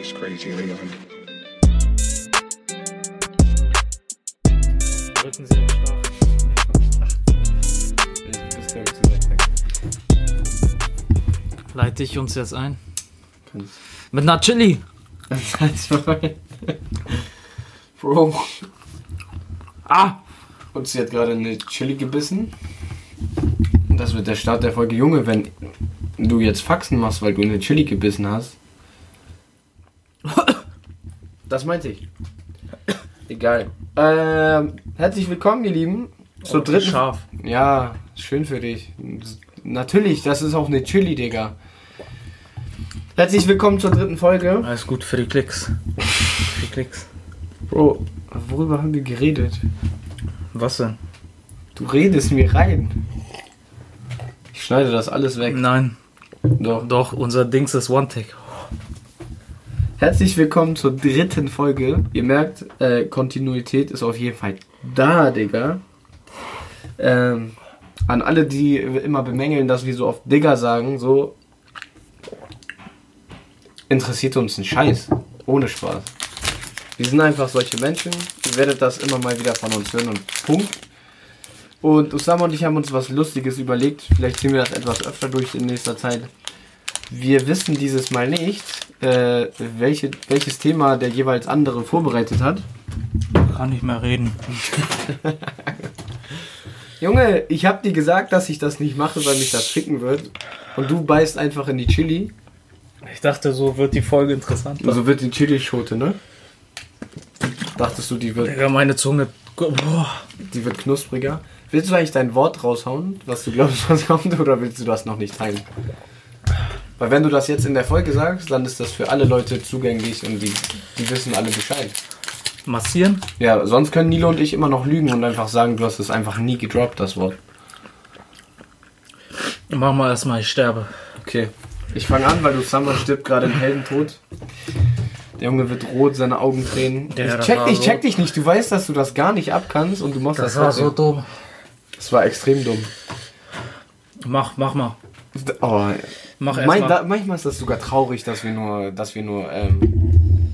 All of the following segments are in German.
That's crazy, Leon. Drücken Sie den Start. Leite ich uns jetzt ein? Kannst. Mit einer Chili. Bro. Ah! Und sie hat gerade eine Chili gebissen. Und das wird der Start der Folge. Junge, wenn du jetzt Faxen machst, weil du eine Chili gebissen hast. Das meinte ich. Egal. Ähm, herzlich willkommen, ihr Lieben. Zur Oh, dritten. Scharf. Ja, schön für dich. Natürlich, das ist auch eine Chili, Digga. Herzlich willkommen zur dritten Folge. Alles gut für die Klicks. Für die Klicks. Bro, worüber haben wir geredet? Was denn? Du redest mir rein. Ich schneide das alles weg. Nein. Doch. Doch, unser Dings ist One-Take. Herzlich willkommen zur dritten Folge. Ihr merkt, äh, Kontinuität ist auf jeden Fall da, Digga. Ähm, an alle, die immer bemängeln, dass wir so oft Digga sagen, so interessiert uns ein Scheiß. Ohne Spaß. Wir sind einfach solche Menschen. Ihr werdet das immer mal wieder von uns hören und Punkt. Und Usama und ich haben uns was Lustiges überlegt. Vielleicht ziehen wir das etwas öfter durch in nächster Zeit. Wir wissen dieses Mal nicht, äh, welche, welches Thema der jeweils andere vorbereitet hat. Kann nicht mehr reden. Junge, ich hab dir gesagt, dass ich das nicht mache, weil mich das ficken wird. Und du beißt einfach in die Chili. Ich dachte, so wird die Folge interessant. So wird die Chili-Schote, ne? Dachtest du, die wird, Digga, meine Zunge. Boah. die wird knuspriger? Willst du eigentlich dein Wort raushauen, was du glaubst, was kommt, oder willst du das noch nicht teilen? Weil wenn du das jetzt in der Folge sagst, dann ist das für alle Leute zugänglich und die, die wissen alle Bescheid. Massieren? Ja, sonst können Nilo und ich immer noch lügen und einfach sagen, du hast es einfach nie gedroppt, das Wort. Mach mal erstmal, ich sterbe. Okay. Ich fange an, weil du Summer stirbt gerade im Heldentod. Der Junge wird rot, seine Augen tränen. Ja, ich check, ich so- check dich nicht. Du weißt, dass du das gar nicht abkannst und du machst das, Das war so dumm. Das war extrem dumm. Mach, mach mal. Oh, Mach mein, erstmal. da, manchmal ist das sogar traurig, dass wir nur, dass wir nur ähm,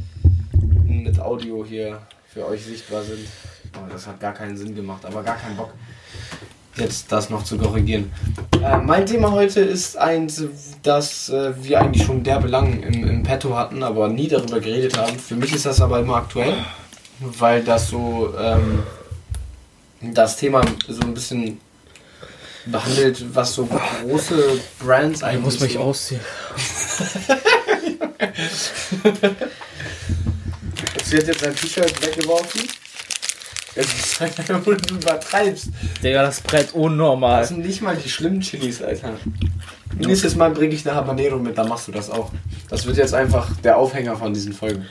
mit Audio hier für euch sichtbar sind. Oh, das hat gar keinen Sinn gemacht, aber gar keinen Bock, jetzt das noch zu korrigieren. Äh, mein Thema heute ist eins, das äh, wir eigentlich schon derbe lang im, im Petto hatten, aber nie darüber geredet haben. Für mich ist das aber immer aktuell, weil das so ähm, das Thema so ein bisschen behandelt, was so große Brands Ich eigentlich muss mich so ausziehen. Sie hat jetzt sein T-Shirt weggeworfen. Jetzt du übertreibst. Digga, das Brett unnormal. Das sind nicht mal die schlimmen Chilis, Alter. Nächstes Mal bringe ich eine Habanero mit, dann machst du das auch. Das wird jetzt einfach der Aufhänger von diesen Folgen.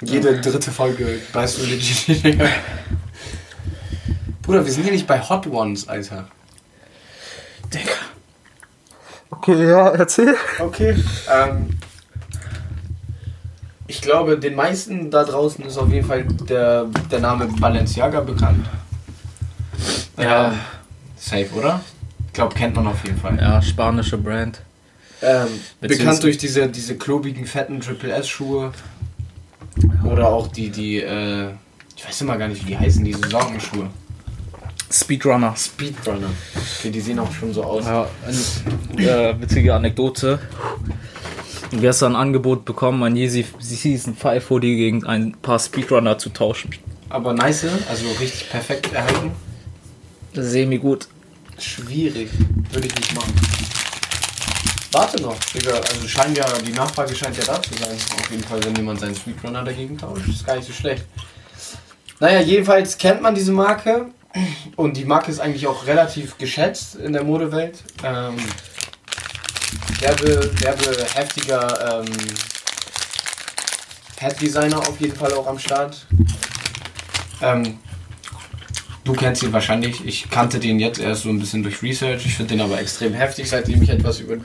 Jede dritte Folge beißt du die Chili, Digga. Bruder, wir sind hier nicht bei Hot Ones, Alter. Digga. Okay, ja, erzähl. Okay. Ähm, ich glaube, den meisten da draußen ist auf jeden Fall der, der Name Balenciaga bekannt. Ja. Ähm, safe, oder? Ich glaube, kennt man auf jeden Fall. Ja, spanische Brand. Ähm, bekannt durch diese, diese klobigen, fetten Triple S-Schuhe. Oder auch die, die, äh, ich weiß immer gar nicht, wie die heißen, diese Sockenschuhe. Speedrunner. Speedrunner. Okay, die sehen auch schon so aus. Ja, eine äh, witzige Anekdote. Gestern ein Angebot bekommen, ein Yeezy Season 5 Hoodie gegen ein paar Speedrunner zu tauschen. Aber nice, also richtig perfekt erhalten. Semi gut. Schwierig. Würde ich nicht machen. Warte noch, Digga. Also scheint ja, die Nachfrage scheint ja da zu sein. Auf jeden Fall, wenn jemand seinen Speedrunner dagegen tauscht. Ist gar nicht so schlecht. Naja, jedenfalls kennt man diese Marke. Und die Marke ist eigentlich auch relativ geschätzt in der Modewelt. Ähm, derbe, derbe, heftiger ähm, Head-Designer auf jeden Fall auch am Start. Ähm, Du kennst ihn wahrscheinlich. Ich kannte den jetzt erst so ein bisschen durch Research. Ich finde den aber extrem heftig, seitdem ich etwas über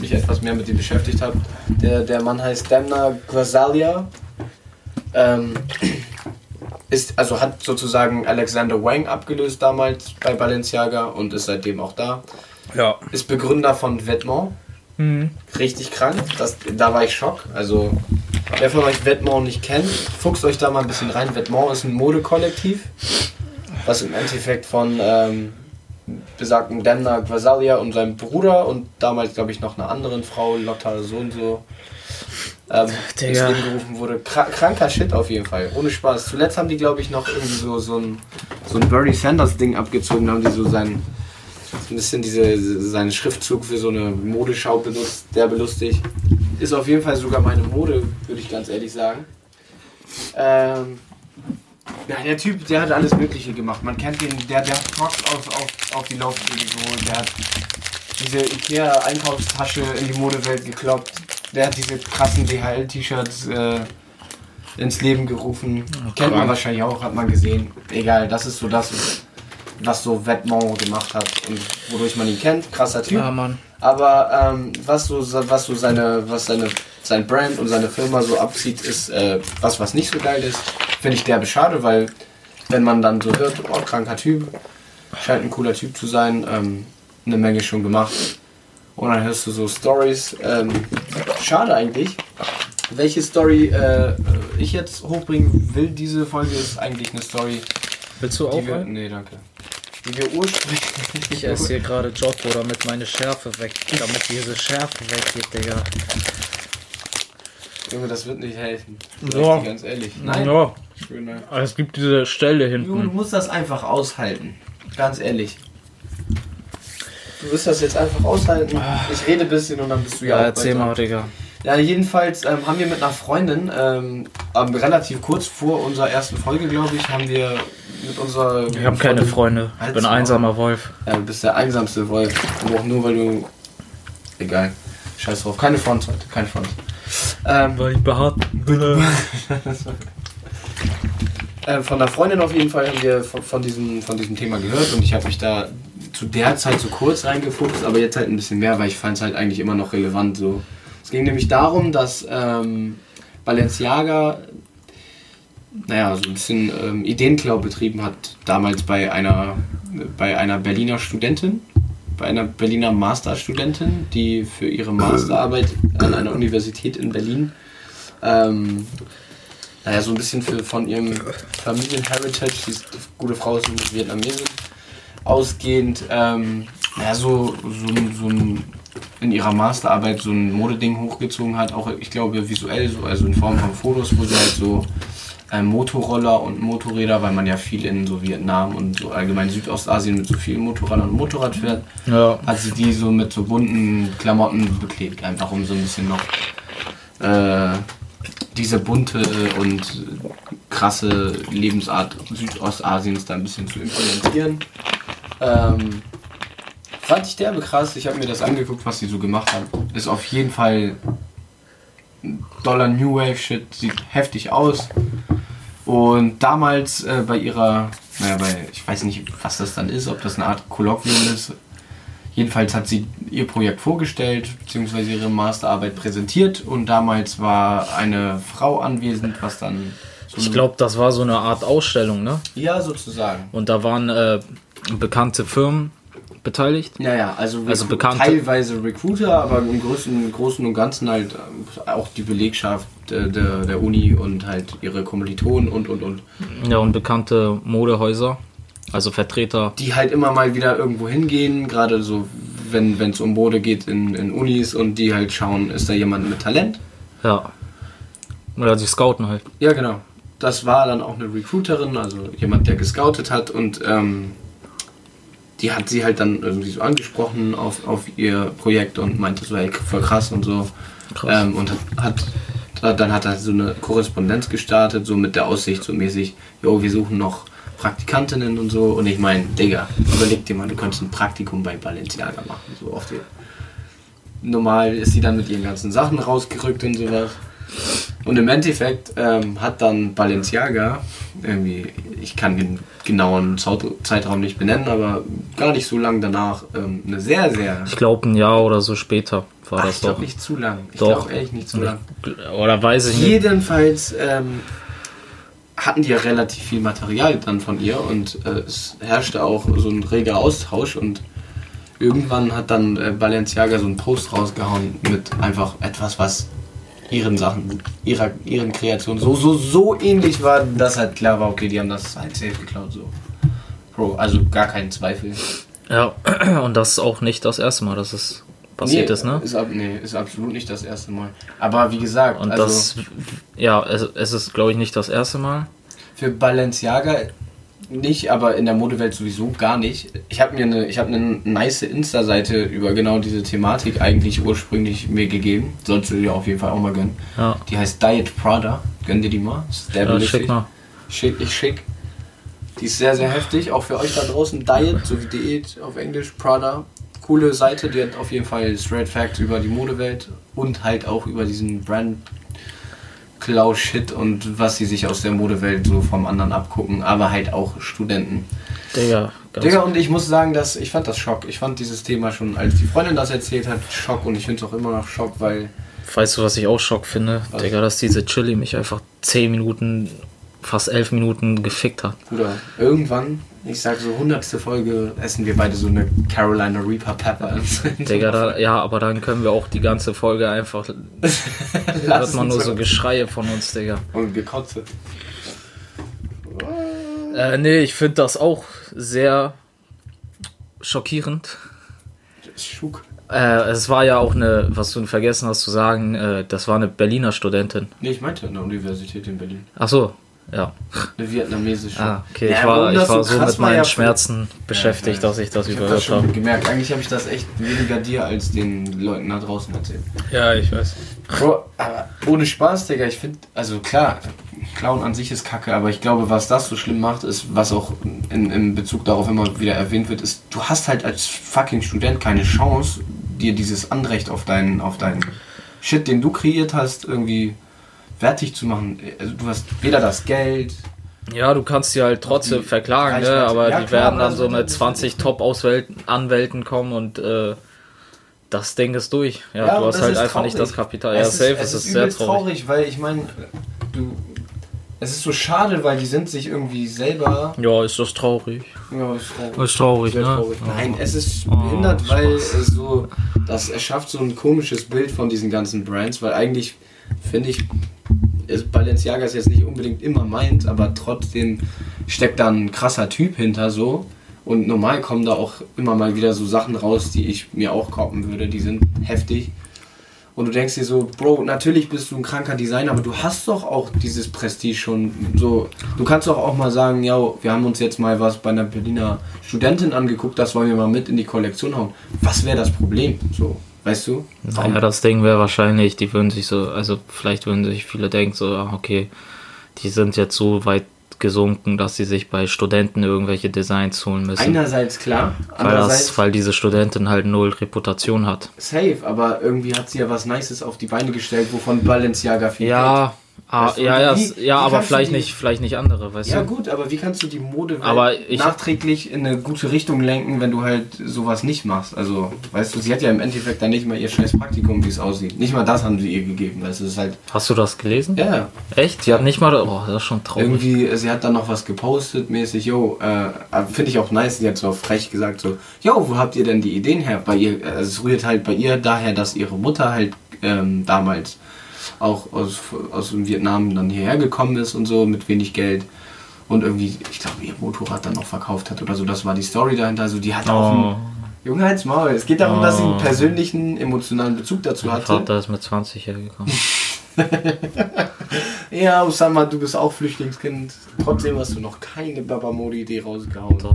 mich etwas mehr mit ihm beschäftigt habe. Der, der Mann heißt Demna Gvasalia. Ähm, ist, also hat sozusagen Alexander Wang abgelöst damals bei Balenciaga und ist seitdem auch da. Ja. Ist Begründer von Vêtements. Mhm. Richtig krank. Das, da war ich schock. Also Wer von euch Vetements nicht kennt, fuchst euch da mal ein bisschen rein. Vetements ist ein Modekollektiv, was im Endeffekt von ähm, besagten Demna Gvasalia und seinem Bruder und damals, glaube ich, noch einer anderen Frau, Lotta so und so, ähm, ins. Leben gerufen wurde. Kra kranker Shit auf jeden Fall, ohne Spaß. Zuletzt haben die, glaube ich, noch irgendwie so, so ein, so ein Bernie Sanders-Ding abgezogen, da haben die so sein, so ein bisschen diese, seinen Schriftzug für so eine Modeschau benutzt, der belustigt. Ist auf jeden Fall sogar meine Mode, würde ich ganz ehrlich sagen. Ähm, ja, der Typ, der hat alles Mögliche gemacht. Man kennt den, der, der hat Crocs auf, auf, auf die Laufstege geholt, der hat diese Ikea-Einkaufstasche in die Modewelt gekloppt, der hat diese krassen DHL-T-Shirts äh, ins Leben gerufen. Kennt man wahrscheinlich auch, hat man gesehen. Egal, das ist so das, was so Vetements gemacht hat und wodurch man ihn kennt. Krasser Typ. Ja, Mann. Aber ähm, was so, was so seine, was seine, sein Brand und seine Firma so abzieht, ist äh, was, was nicht so geil ist. Finde ich derbe schade, weil wenn man dann so hört, oh, kranker Typ, scheint ein cooler Typ zu sein, ähm, eine Menge schon gemacht. Und dann hörst du so Stories. Ähm, schade eigentlich. Welche Story äh, ich jetzt hochbringen will, diese Folge ist eigentlich eine Story, Willst du wir. aufhören? Nee, danke. Die wir ursprünglich. Ich esse hier gerade Jotto, damit meine Schärfe weg, damit diese Schärfe weggeht, Digga. Junge, das wird nicht helfen. Ja. Ich dir ganz ehrlich. Nein. Ja, aber es gibt diese Stelle Du, du hinten. musst das einfach aushalten. Ganz ehrlich. Du wirst das jetzt einfach aushalten. Ich rede ein bisschen und dann bist du ja, Ja, auch erzähl mal, Digga. Ja, jedenfalls ähm, haben wir mit einer Freundin, ähm, ähm, relativ kurz vor unserer ersten Folge, glaube ich, haben wir mit unserer. Ich habe keine Freunde. Ich Halt's bin ein einsamer Wolf. Ja, du bist der einsamste Wolf. Aber auch nur, weil du. Egal. Scheiß drauf. Keine Front heute. Keine Front. Ähm, Weil ich behaart. Äh, von der Freundin auf jeden Fall haben wir von, von, diesem, von diesem Thema gehört und ich habe mich da zu der Zeit so kurz reingefuchst, aber jetzt halt ein bisschen mehr, weil ich fand es halt eigentlich immer noch relevant. So. Es ging nämlich darum, dass ähm, Balenciaga naja, so ein bisschen ähm, Ideenklau betrieben hat, damals bei einer, bei einer Berliner Studentin, bei einer Berliner Masterstudentin, die für ihre Masterarbeit an einer Universität in Berlin ähm, naja, so ein bisschen für, von ihrem Familienheritage, die gute Frau ist Vietnamesin, ausgehend, ähm, naja, so, so, so ein, in ihrer Masterarbeit so ein Modeding hochgezogen hat, auch ich glaube visuell, so, also in Form von Fotos, wo sie halt so ähm, Motorroller und Motorräder, weil man ja viel in so Vietnam und so allgemein Südostasien mit so vielen Motorradern und Motorrad fährt, Ja. hat sie die so mit so bunten Klamotten beklebt, einfach um so ein bisschen noch äh, diese bunte und krasse Lebensart Südostasiens da ein bisschen zu implementieren. Ähm, fand ich derbe krass. Ich habe mir das angeguckt, was sie so gemacht haben. Ist auf jeden Fall Dollar New Wave Shit, sieht heftig aus. Und damals äh, bei ihrer, naja, bei, ich weiß nicht, was das dann ist, ob das eine Art Kolloquium ist. Jedenfalls hat sie ihr Projekt vorgestellt, beziehungsweise ihre Masterarbeit präsentiert und damals war eine Frau anwesend, was dann so Ich glaube, das war so eine Art Ausstellung, ne? Ja, sozusagen. Und da waren äh, bekannte Firmen beteiligt. Ja, ja, also, Also bekannte- teilweise Recruiter, aber im Großen, Großen und Ganzen halt äh, auch die Belegschaft der, der, der Uni und halt ihre Kommilitonen und und und. Ja, und bekannte Modehäuser. Also Vertreter. Die halt immer mal wieder irgendwo hingehen, gerade so, wenn es um Mode geht in, in Unis und die halt schauen, ist da jemand mit Talent? Ja. Oder die scouten halt. Ja, genau. Das war dann auch eine Recruiterin, also jemand, der gescoutet hat und ähm, die hat sie halt dann irgendwie so angesprochen auf, auf ihr Projekt und meinte so, ey, voll krass und so. Krass. Ähm, und hat, hat dann hat er so eine Korrespondenz gestartet, so mit der Aussicht so mäßig, jo, wir suchen noch Praktikantinnen und so. Und ich meine, Digga, überleg dir mal, du könntest ein Praktikum bei Balenciaga machen, so auf die. Normal ist sie dann mit ihren ganzen Sachen rausgerückt und sowas. Und im Endeffekt ähm, hat dann Balenciaga, irgendwie, ich kann den genauen Zeitraum nicht benennen, aber gar nicht so lang danach, ähm, eine sehr, sehr. Ich glaube, ein Jahr oder so später war Ach, das ich doch. glaube nicht zu lang. Ich Doch. glaube ehrlich nicht zu lang. Oder weiß ich nicht. Jedenfalls ähm, hatten die ja relativ viel Material dann von ihr und äh, es herrschte auch so ein reger Austausch und irgendwann hat dann äh, Balenciaga so einen Post rausgehauen mit einfach etwas, was ihren Sachen, ihrer, ihren Kreationen so, so, so ähnlich war, dass halt klar war, okay, die haben das halt safe geklaut, so. Bro, also gar keinen Zweifel. Ja, und das ist auch nicht das erste Mal, dass es passiert nee, ist, ne? Ist, ab, nee, ist absolut nicht das erste Mal. Aber wie gesagt, Und also das, ja, es, es ist, glaube ich, nicht das erste Mal. für Balenciaga nicht, aber in der Modewelt sowieso gar nicht. Ich habe mir eine, ich habe eine nice Insta-Seite über genau diese Thematik eigentlich ursprünglich mir gegeben. Sollst du dir auf jeden Fall auch mal gönnen. Ja, Die heißt Diet Prada. Gönn dir die mal. Ja schick mal. Schick, ich schick. Die ist sehr, sehr heftig. Auch für euch da draußen. Diet, so wie Diät auf Englisch. Prada. Coole Seite. Die hat auf jeden Fall Straight Facts über die Modewelt und halt auch über diesen Brand Klau-Shit und was sie sich aus der Modewelt so vom anderen abgucken. Aber halt auch Studenten. Digga, Digga, und ich muss sagen, dass ich fand das Schock. Ich fand dieses Thema schon, als die Freundin das erzählt hat, Schock. Und ich finde es auch immer noch Schock, weil Weißt du, was ich auch Schock finde? Was? Digga, dass diese Chili mich einfach 10 Minuten, fast 11 Minuten gefickt hat. Bruder, irgendwann, ich sag so hundertste Folge, essen wir beide so eine Carolina Reaper Pepper. Digga, da, ja, aber dann können wir auch die ganze Folge einfach, hört Lass man nur so Geschreie von uns, Digga. Und gekotze. Äh, nee, ich finde das auch sehr schockierend. Schuk. Äh, es war ja auch eine, was du vergessen hast zu sagen, äh, das war eine Berliner Studentin. Nee, ich meinte eine Universität in Berlin. Ach so, ja. Eine vietnamesische. Ah, okay, Ja, ich war, ich war so mit meinen ja, Schmerzen beschäftigt, Ja, dass ich das Ich überhört schon habe. gemerkt. Eigentlich habe ich das echt weniger dir als den Leuten da draußen erzählt. Ja, ich weiß. Bro, aber ohne Spaß, Digga, ich finde, also klar, Clown an sich ist kacke, aber ich glaube, was das so schlimm macht, ist, was auch in, in Bezug darauf immer wieder erwähnt wird, ist, du hast halt als fucking Student keine Chance, dir dieses Anrecht auf deinen, auf deinen Shit, den du kreiert hast, irgendwie fertig zu machen. Also du hast weder das Geld, Ja, du kannst sie halt trotzdem Die verklagen, ne? Aber Ja, die klar, werden dann so mit dann- 20 Top-Anwälten kommen und äh, das Ding ist durch. Ja, Ja, du hast halt ist einfach nicht traurig. das Kapital. Ja, safe, es ist, sehr übelst traurig. weil ich meine, du, es ist so schade, weil die sind sich irgendwie selber Ja, ist das traurig. Ja, ist traurig. Ist traurig, ne? traurig. Nein, es ist Oh, behindert, weil Spaß. es so, das erschafft so ein komisches Bild von diesen ganzen Brands, weil eigentlich finde ich, ist Balenciaga ist jetzt nicht unbedingt immer meins, aber trotzdem steckt da ein krasser Typ hinter so. Und normal kommen da auch immer mal wieder so Sachen raus, die ich mir auch kaufen würde, die sind heftig. Und du denkst dir so, Bro, natürlich bist du ein kranker Designer, aber du hast doch auch dieses Prestige schon so. Du kannst doch auch mal sagen, ja, wir haben uns jetzt mal was bei einer Berliner Studentin angeguckt, das wollen wir mal mit in die Kollektion hauen. Was wäre das Problem? So, weißt du? Naja, das Ding wäre wahrscheinlich, die würden sich so, also vielleicht würden sich viele denken, so, ah, okay, die sind jetzt so weit gesunken, dass sie sich bei Studenten irgendwelche Designs holen müssen. Einerseits klar, weil, das, weil diese Studentin halt null Reputation hat. safe, aber irgendwie hat sie ja was Nices auf die Beine gestellt, wovon Balenciaga viel. Ja, ah, Weißt du, ja, ja, wie- wie ja, aber vielleicht die- nicht, vielleicht nicht andere, weißt Ja du? gut, aber wie kannst du die Mode Aber ich- nachträglich in eine gute Richtung lenken, wenn du halt sowas nicht machst? Also, weißt du, sie hat ja im Endeffekt dann nicht mal ihr scheiß Praktikum, wie es aussieht. Nicht mal das haben sie ihr gegeben, weißt du, ist halt, Hast du das gelesen? ja, ja. Echt? Die hat nicht mal, oh, das ist schon traurig. Irgendwie, sie hat dann noch was gepostet, mäßig, yo, äh, finde ich auch nice, sie hat so frech gesagt, so, yo, wo habt ihr denn die Ideen her? Bei ihr, also es rührt halt bei ihr daher, dass ihre Mutter halt ähm, damals auch aus, aus dem Vietnam dann hierher gekommen ist und so, mit wenig Geld. Und irgendwie, ich glaube, ihr Motorrad dann noch verkauft hat oder so, das war die Story dahinter. Also die hat auch Oh, einen, Junge, halt's Maul. Es geht darum, dass sie einen Oh. persönlichen, emotionalen Bezug dazu mein hatte. Vater ist mit 20 hergekommen. Ja, Osama, du bist auch Flüchtlingskind. Trotzdem hast du noch keine Baba-Modi-Idee rausgehauen. Doch.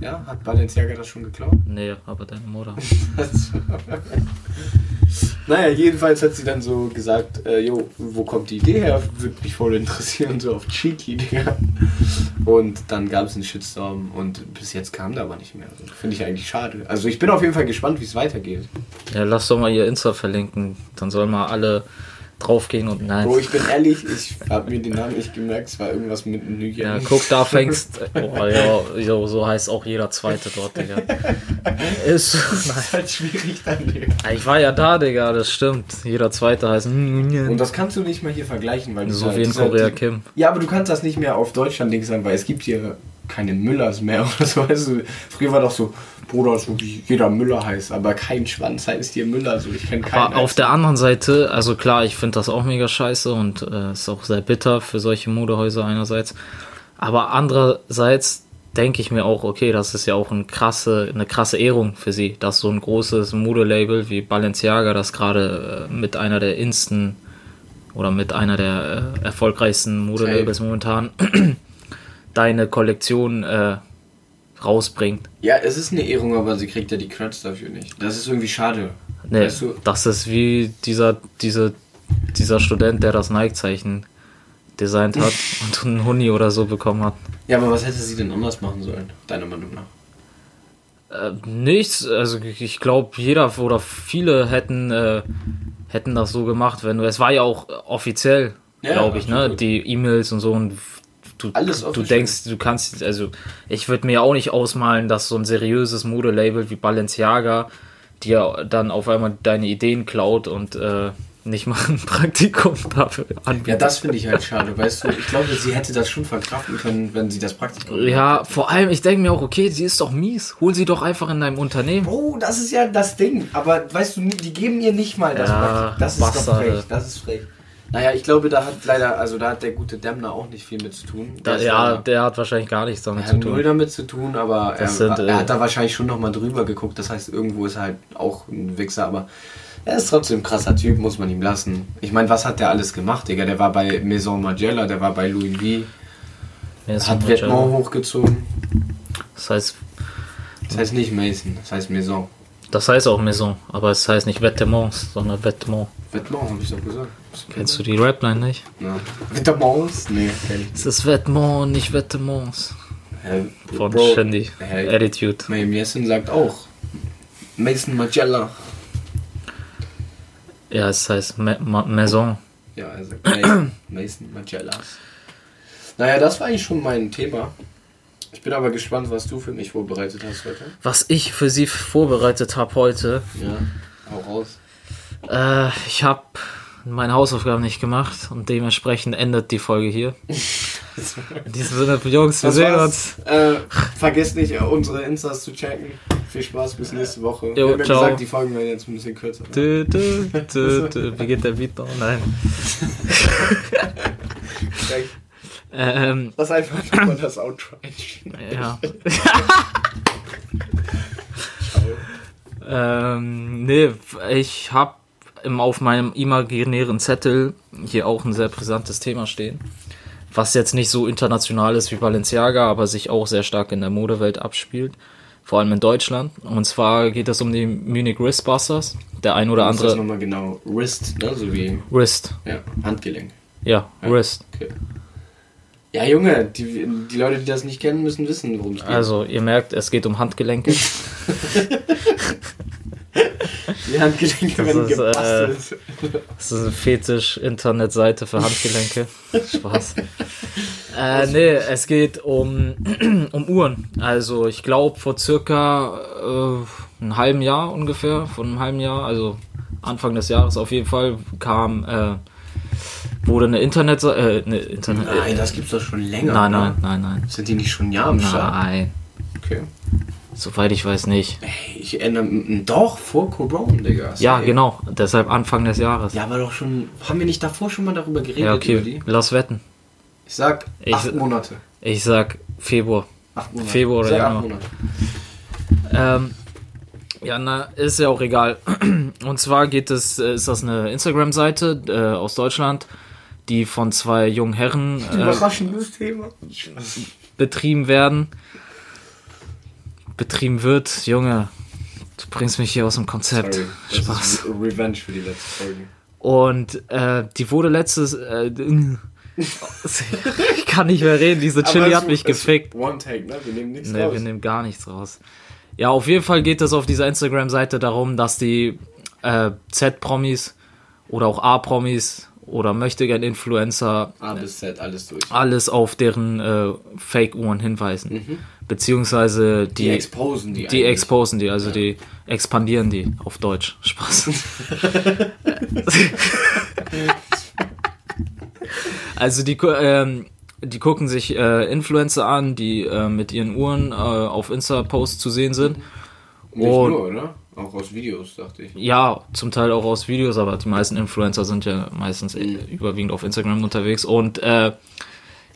Ja, hat Balenciaga das schon geklaut? Nee, aber deine Mutter. naja, jedenfalls hat sie dann so gesagt, äh, jo, wo kommt die Idee her? Würde mich voll interessieren, so auf Cheeky, Digga. Und dann gab es einen Shitstorm und bis jetzt kam da aber nicht mehr. Also, Finde ich eigentlich schade. Also ich bin auf jeden Fall gespannt, wie es weitergeht. Ja, lass doch mal ihr Insta verlinken. Dann sollen mal alle draufgehen und nein. Bro, ich bin ehrlich, ich habe mir den Namen nicht gemerkt, es war irgendwas mit einem Nuyen. Ja, guck, da fängst. Oh, ja, so, so heißt auch jeder Zweite dort, Digga. Ist. Das ist halt schwierig dann, Digga. Ich war ja da, Digga, das stimmt. Jeder Zweite heißt. Und das kannst du nicht mal hier vergleichen, weil So dieser- wie in Korea Kim. Ja, aber du kannst das nicht mehr auf Deutschland Ding sagen, weil es gibt hier keine Müllers mehr oder so. Weißt du, früher war doch so, Bruder, so wie jeder Müller heißt, aber kein Schwanz heißt hier Müller. So, ich kenne keinen. Aber auf der anderen Seite, also klar, ich finde das auch mega scheiße und äh, ist auch sehr bitter für solche Modehäuser einerseits. Aber andererseits denke ich mir auch, okay, das ist ja auch eine krasse, eine krasse Ehrung für sie, dass so ein großes Modelabel wie Balenciaga das gerade äh, mit einer der Insten oder mit einer der äh, erfolgreichsten Modelabels momentan deine Kollektion äh, rausbringt. Ja, es ist eine Ehrung, aber sie kriegt ja die Creds dafür nicht. Das ist irgendwie schade. Nee, Weißt du? das ist wie dieser, diese, dieser Student, der das Nike-Zeichen designt hat und einen Huni oder so bekommen hat. Ja, aber was hätte sie denn anders machen sollen, deiner Meinung nach? Äh, nichts, also ich glaube, jeder oder viele hätten, äh, hätten das so gemacht, wenn du. Es war ja auch offiziell, Ja, glaube ich, ne? Die E-Mails und so und du, Alles du denkst, du kannst, also ich würde mir auch nicht ausmalen, dass so ein seriöses Modelabel wie Balenciaga dir dann auf einmal deine Ideen klaut und äh, nicht mal ein Praktikum dafür anbietet. Ja, das finde ich halt schade, weißt du. Ich glaube, sie hätte das schon verkraften können, wenn sie das Praktikum Ja, vor allem, ich denke mir auch, okay, sie ist doch mies. Hol sie doch einfach in deinem Unternehmen. Oh, das ist ja das Ding. Aber weißt du, die geben ihr nicht mal das Ja, Praktikum. Das ist doch frech. Das ist frech. Naja, ich glaube, da hat leider, also da hat der gute Dämmner auch nicht viel mit zu tun. Da, ja, leider- der hat wahrscheinlich gar nichts damit er zu hat null tun. damit zu tun, aber er, sind, äh, er hat da wahrscheinlich schon nochmal drüber geguckt. Das heißt, irgendwo ist er halt auch ein Wichser, aber er ist trotzdem ein krasser Typ, muss man ihm lassen. Ich meine, was hat der alles gemacht, Digga? Der war bei Maison Margiela, der war bei Louis V, ist hat Vêtements much, hochgezogen. Das heißt, Das heißt nicht Mason, das heißt Maison. das heißt auch Maison, aber es heißt nicht Vêtements, sondern Vêtements. Vêtements, hab ich doch gesagt. Kennst du die Rapline nicht? Ja. Vêtements? Nee, kenn ich Es ist Vêtements, nicht Vêtements. Hä, Von Bro, Shindy. Hä? Attitude. May Jessen sagt auch Mason Margiela. Ja, es heißt Ma Ma Maison. Ja, er sagt Mason Margellas. Naja, das war eigentlich schon mein Thema. Ich bin aber gespannt, was du für mich vorbereitet hast heute. Was ich für sie vorbereitet habe heute, Ja, hau raus. äh, ich habe meine Hausaufgaben nicht gemacht und dementsprechend endet die Folge hier. In diesem Sinne, Jungs, wir Das sehen war's. uns. Äh, vergesst nicht, unsere Instas zu checken. Viel Spaß, bis nächste Woche. Jo, Wir haben ciao. gesagt, die Folgen werden jetzt ein bisschen kürzer. Dü, dü, dü, dü. Wie geht der Beat noch? Nein. Ähm, Lass einfach nochmal das Outro ja. ähm, nee, ich habe auf meinem imaginären Zettel hier auch ein sehr brisantes Thema stehen. Was jetzt nicht so international ist wie Balenciaga, aber sich auch sehr stark in der Modewelt abspielt. Vor allem in Deutschland. Und zwar geht es um die Munich Wristbusters. Der ein oder Das andere nochmal genau. Wrist, ne? So wie Wrist. ja, Handgelenk. Ja, Ja. Wrist. Okay. Ja, Junge, die, die Leute, die das nicht kennen, müssen wissen, worum es geht. Also, ihr merkt, es geht um Handgelenke. die Handgelenke Das werden ist, äh, gebastelt. Das ist eine Fetisch-Internetseite für Handgelenke. Spaß. Äh, nee, es geht um, um Uhren. Also ich glaube vor circa äh, einem halben Jahr ungefähr, von einem halben Jahr, also Anfang des Jahres auf jeden Fall, kam, äh, wurde eine Internetseite, äh, eine Internet... Nein, das gibt's doch schon länger. nein, nein, nein, nein. Sind die nicht schon ein Jahr am Start? Nein, Okay. Soweit ich weiß nicht. Ey, ich erinnere mich. Doch, vor Corona, Digga. Ja, Ey. genau, deshalb Anfang des Jahres. Ja, aber doch schon. Haben wir nicht davor schon mal darüber geredet? Ja, Über okay, die? lass wetten. Ich sag Ich- acht Monate. Ich sag Februar. Acht Monate. Februar oder acht Januar. Monate. Ähm, ja, na, ist ja auch egal. Und zwar geht es, äh, ist das eine Instagram-Seite äh, aus Deutschland, die von zwei jungen Herren äh, Überraschendes Thema. betrieben werden. Betrieben wird, Junge, du bringst mich hier aus dem Konzept. Sorry. Das Spaß. ist Revenge für die letzte Folge. Und äh, die wurde letztes. Äh, ich kann nicht mehr reden, diese Chili hat mich gefickt. One Take, ne? Wir nehmen nichts Ne, raus. wir nehmen gar nichts raus. Ja, auf jeden Fall geht es auf dieser Instagram-Seite darum, dass die äh, Z-Promis oder auch A-Promis oder möchtegern Influencer A bis Z, alles durch. alles auf deren äh, Fake-Uhren hinweisen. Beziehungsweise die, Die exposen die. die eigentlich. exposen die, also die expandieren die auf Deutsch. Spaß. also die, ähm, die gucken sich äh, Influencer an, die äh, mit ihren Uhren äh, auf Insta-Posts zu sehen sind. Nicht Und- nur, oder? Auch aus Videos, dachte ich. Ja, zum Teil auch aus Videos, aber die meisten Influencer sind ja meistens äh, überwiegend auf Instagram unterwegs und äh,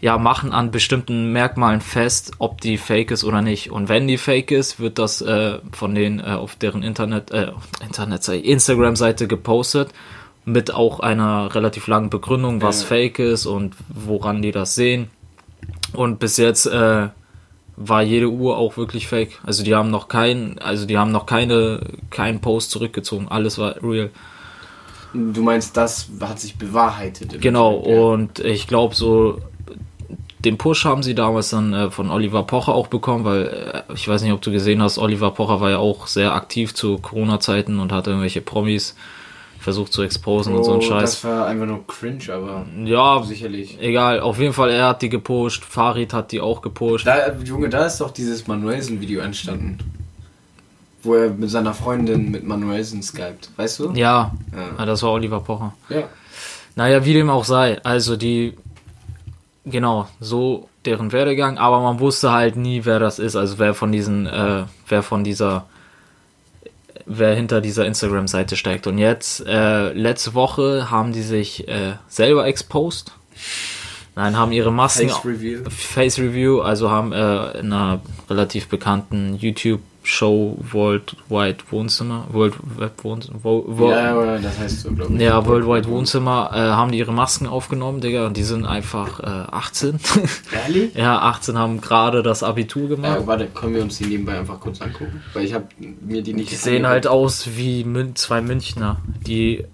ja, machen an bestimmten Merkmalen fest, ob die fake ist oder nicht. Und wenn die fake ist, wird das äh, von denen äh, auf deren Internet, äh, Internet, Instagram-Seite gepostet mit auch einer relativ langen Begründung, was Ja. fake ist und woran die das sehen. Und bis jetzt äh, war jede Uhr auch wirklich fake. Also die haben noch kein, also die haben noch keine, keinen Post zurückgezogen. Alles war real. Du meinst, das hat sich bewahrheitet. Genau. Endeffekt, ja. Und ich glaube so, den Push haben sie damals dann äh, von Oliver Pocher auch bekommen, weil äh, ich weiß nicht, ob du gesehen hast, Oliver Pocher war ja auch sehr aktiv zu Corona-Zeiten und hat irgendwelche Promis versucht zu exposen und so ein Oh, Scheiß. Das war einfach nur cringe, aber Ja, sicherlich. egal. Auf jeden Fall, er hat die gepusht. Farid hat die auch gepusht. Da, Junge, da ist doch dieses Manuelsen-Video entstanden. Wo er mit seiner Freundin mit Manuelsen skypt. Weißt du? Ja, Ja. ja, das war Oliver Pocher. Ja. Naja, wie dem auch sei. Also die, genau, so deren Werdegang, aber man wusste halt nie, wer das ist. Also wer von diesen, äh, wer von dieser, wer hinter dieser Instagram-Seite steckt. Und jetzt, äh, letzte Woche haben die sich äh, selber exposed. Nein, haben ihre Masken. Face Reveal. Face Review, also haben äh, in einer relativ bekannten YouTube-Show Worldwide Wohnzimmer, World Web Wohnzimmer, wo, wo, Ja, das heißt so, glaube ich. ja, Worldwide Wohnzimmer, äh, haben die ihre Masken aufgenommen, Digga, und die sind einfach äh, 18. Ehrlich? ja, 18 haben gerade das Abitur Ja, gemacht. warte, können wir uns die nebenbei einfach kurz angucken? Weil ich habe mir die nicht Die sehen halt aus wie Mün zwei Münchner, die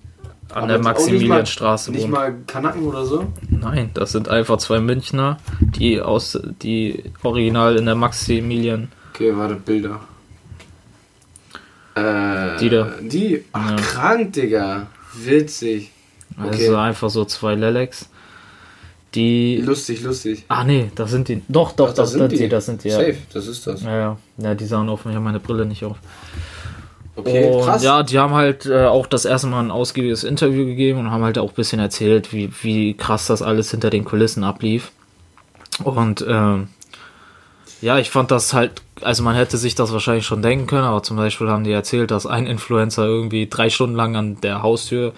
an der Aber nicht Maximilianstraße Nicht wohnen. mal Kanaken oder so? Nein, das sind einfach zwei Münchner, die aus, die original in der Maximilian Okay, warte, Bilder. Äh, Die da. Die? Ach, Ja. krank, Digga. Witzig. Okay. Also einfach so zwei Lelex. Die. Lustig, lustig. Ah nee, das sind die. Doch, doch, Ach, das, sind die. Das sind die. Ja. Safe, das ist das. Ja, ja. Ja, die sahen auf mich, haben meine Brille nicht auf. Okay, und krass. ja, die haben halt äh, auch das erste Mal ein ausgiebiges Interview gegeben und haben halt auch ein bisschen erzählt, wie, wie krass das alles hinter den Kulissen ablief. Und ähm, ja, ich fand das halt, also man hätte sich das wahrscheinlich schon denken können, aber zum Beispiel haben die erzählt, dass ein Influencer irgendwie drei Stunden lang an der Haustür